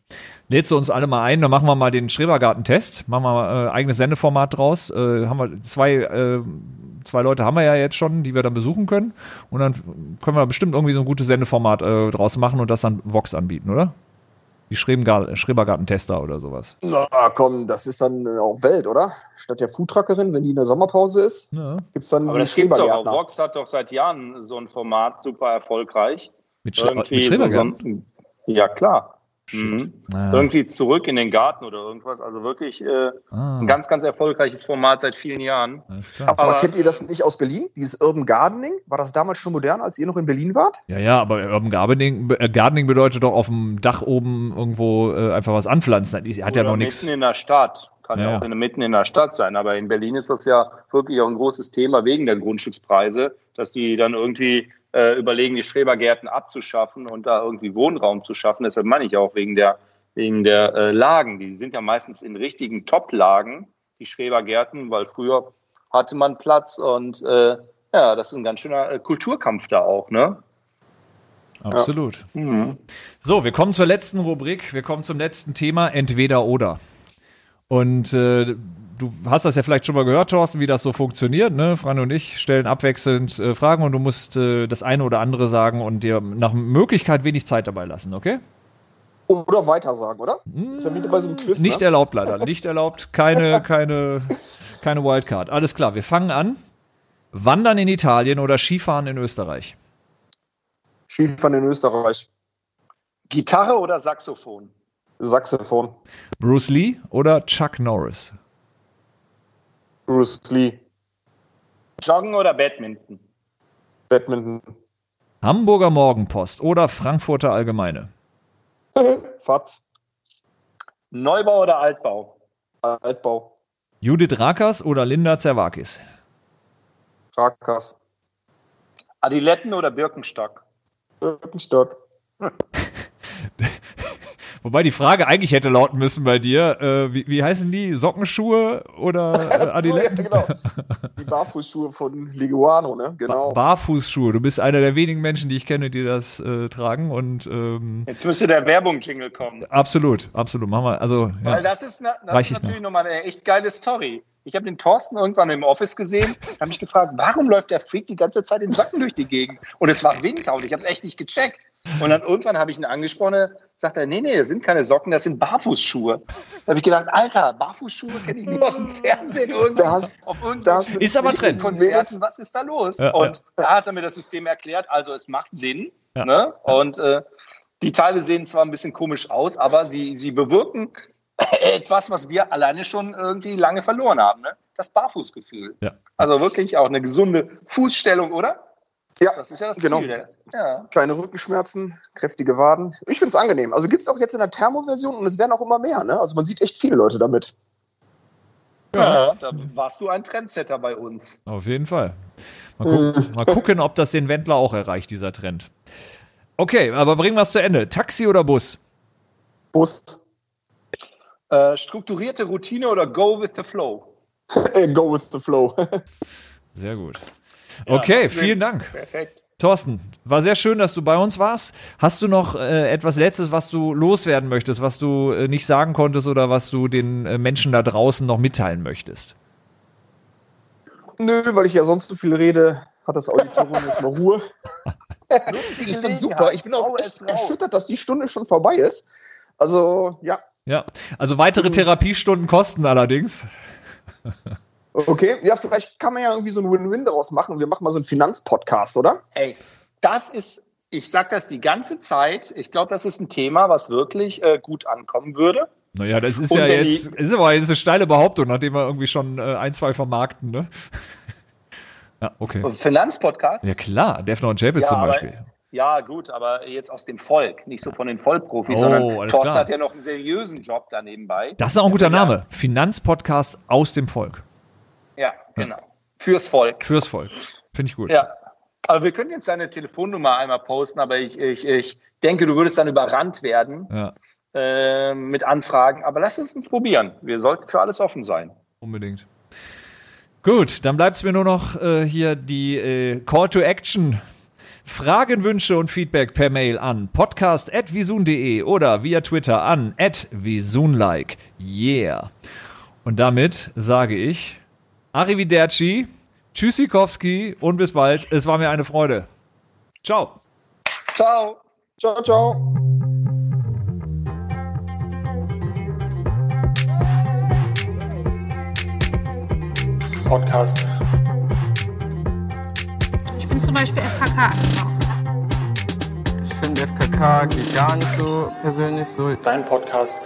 Lädst du uns alle mal ein, dann machen wir mal den Schrebergarten-Test. Machen wir mal äh, eigenes Sendeformat draus. Äh, haben wir zwei, äh, zwei Leute haben wir ja jetzt schon, die wir dann besuchen können. Und dann können wir bestimmt irgendwie so ein gutes Sendeformat äh, draus machen und das dann Vox anbieten, oder? Die Schrebengar- Schrebergarten-Tester oder sowas. Na komm, das ist dann äh, auch Welt, oder? Statt der Foodtruckerin, wenn die in der Sommerpause ist, Ja. gibt's dann Aber einen das gibt's doch auch. Vox hat doch seit Jahren so ein Format super erfolgreich. Mit, Schre mit so, so ein, ja, klar. Mhm. Ah, Irgendwie zurück in den Garten oder irgendwas. Also wirklich äh, ah, ein ganz, ganz erfolgreiches Format seit vielen Jahren. Aber, Aber- kennt ihr das nicht aus Berlin? Dieses Urban Gardening? War das damals schon modern, als ihr noch in Berlin wart? Ja, ja, aber Urban Gardening, äh, Gardening bedeutet doch auf dem Dach oben irgendwo äh, einfach was anpflanzen. Die hat ja Oder noch nichts. Mitten in der Stadt. Kann Ja, ja, ja. auch in, mitten in der Stadt sein. Aber in Berlin ist das ja wirklich auch ein großes Thema wegen der Grundstückspreise, dass die dann irgendwie äh, überlegen, die Schrebergärten abzuschaffen und da irgendwie Wohnraum zu schaffen. Deshalb meine ich auch wegen der, wegen der äh, Lagen. Die sind ja meistens in richtigen Top-Lagen, die Schrebergärten, weil früher hatte man Platz und äh, ja, das ist ein ganz schöner äh, Kulturkampf da auch, ne? Absolut. Mhm. So, wir kommen zur letzten Rubrik. Wir kommen zum letzten Thema, entweder oder. Und äh, du hast das ja vielleicht schon mal gehört, Thorsten, wie das so funktioniert. Ne? Fran und ich stellen abwechselnd äh, Fragen und du musst äh, das eine oder andere sagen und dir nach Möglichkeit wenig Zeit dabei lassen, okay? Oder weitersagen, oder? Ist ja wieder bei so einem Quiz. Nicht ne? erlaubt leider. Nicht erlaubt. Keine, keine, keine Wildcard. Alles klar, wir fangen an. Wandern in Italien oder Skifahren in Österreich? Skifahren in Österreich. Gitarre oder Saxophon? Saxophon. Bruce Lee oder Chuck Norris? Bruce Lee. Joggen oder Badminton? Badminton. Hamburger Morgenpost oder Frankfurter Allgemeine? Fatz. Neubau oder Altbau? Altbau. Judith Rakers oder Linda Zerwakis? Rakas. Adiletten oder Birkenstock? Birkenstock. Wobei die Frage eigentlich hätte lauten müssen bei dir, äh, wie, wie heißen die? Sockenschuhe oder äh, Oh, ja, Adiletten? genau. Die Barfußschuhe von Leguano, ne? Genau. Barfußschuhe. Du bist einer der wenigen Menschen, die ich kenne, die das äh, tragen und ähm, Jetzt müsste der Werbung-Jingle kommen. absolut, absolut. Machen wir. Also ja. Weil das ist, na, das ist ich natürlich nochmal eine echt geile Story. Ich habe den Thorsten irgendwann im Office gesehen, habe mich gefragt, warum läuft der Freak die ganze Zeit in Socken durch die Gegend? Und es war und ich habe es echt nicht gecheckt. Und dann irgendwann habe ich ihn angesprochen, sagt er, nee, nee, das sind keine Socken, das sind Barfußschuhe. Da habe ich gedacht, Alter, Barfußschuhe kenne ich nur aus dem Fernsehen Da irgendwann hast- auf irgendwelchen Ist aber Trend. Konzerten, was ist da los? Ja, und da hat er mir das System erklärt, also es macht Sinn. Ja. Ne? Und äh, die Teile sehen zwar ein bisschen komisch aus, aber sie, sie bewirken etwas, was wir alleine schon irgendwie lange verloren haben. Ne? Das Barfußgefühl. Ja. Also wirklich auch eine gesunde Fußstellung, oder? Ja, Das ist ja das genau. Ziel. Ja. Keine Rückenschmerzen, kräftige Waden. Ich finde es angenehm. Also gibt es auch jetzt in der Thermoversion und es werden auch immer mehr. Ne? Also man sieht echt viele Leute damit. Ja. da warst du ein Trendsetter bei uns. Auf jeden Fall. Mal, gucken, mal gucken, ob das den Wendler auch erreicht, dieser Trend. Okay, aber bringen wir es zu Ende. Taxi oder Bus? Bus. Äh, strukturierte Routine oder Go with the Flow? Äh, Go with the flow. Sehr gut. Okay, Ja, vielen Dank. Perfekt. Thorsten, war sehr schön, dass du bei uns warst. Hast du noch äh, etwas Letztes, was du loswerden möchtest, was du äh, nicht sagen konntest oder was du den äh, Menschen da draußen noch mitteilen möchtest? Nö, weil ich ja sonst so viel rede, hat das Auditorium jetzt mal Ruhe. ich finde super. Ich bin auch echt erschüttert, dass die Stunde schon vorbei ist. Also, ja. Ja, also weitere Therapiestunden kosten allerdings. Okay, ja, vielleicht kann man ja irgendwie so ein Win-Win daraus machen. Wir machen mal so einen Finanzpodcast, oder? Ey, das ist, ich sage das die ganze Zeit. Ich glaube, das ist ein Thema, was wirklich äh, gut ankommen würde. Naja, das ist Und ja jetzt, ist aber jetzt eine steile Behauptung, nachdem wir irgendwie schon äh, ein, zwei vermarkten, ne? ja, okay. Finanzpodcast. Ja klar, Defner und Chapels Ja, zum Beispiel. Ja, gut, aber jetzt aus dem Volk, nicht so von den Vollprofis, Oh, sondern Thorsten klar. hat ja noch einen seriösen Job da nebenbei. Das ist auch ein guter. Name. Finanzpodcast aus dem Volk. Ja, genau. Fürs Volk. Fürs Volk. Finde ich gut. Ja. Aber wir können jetzt deine Telefonnummer einmal posten, aber ich, ich, ich denke, du würdest dann überrannt werden Ja, äh, mit Anfragen. Aber lass es uns probieren. Wir sollten für alles offen sein. unbedingt. Gut, dann bleibt es mir nur noch äh, hier die äh, Call to Action. Fragen, Wünsche und Feedback per Mail an podcast.visun.de oder via Twitter an visunlike. Yeah. Und damit sage ich Arrivederci, Tschüssikowski und bis bald. Es war mir eine Freude. Ciao. Ciao. Ciao, ciao. Podcast. Ich bin zum Beispiel FKK Ich finde FKK geht gar nicht so persönlich so. Dein Podcast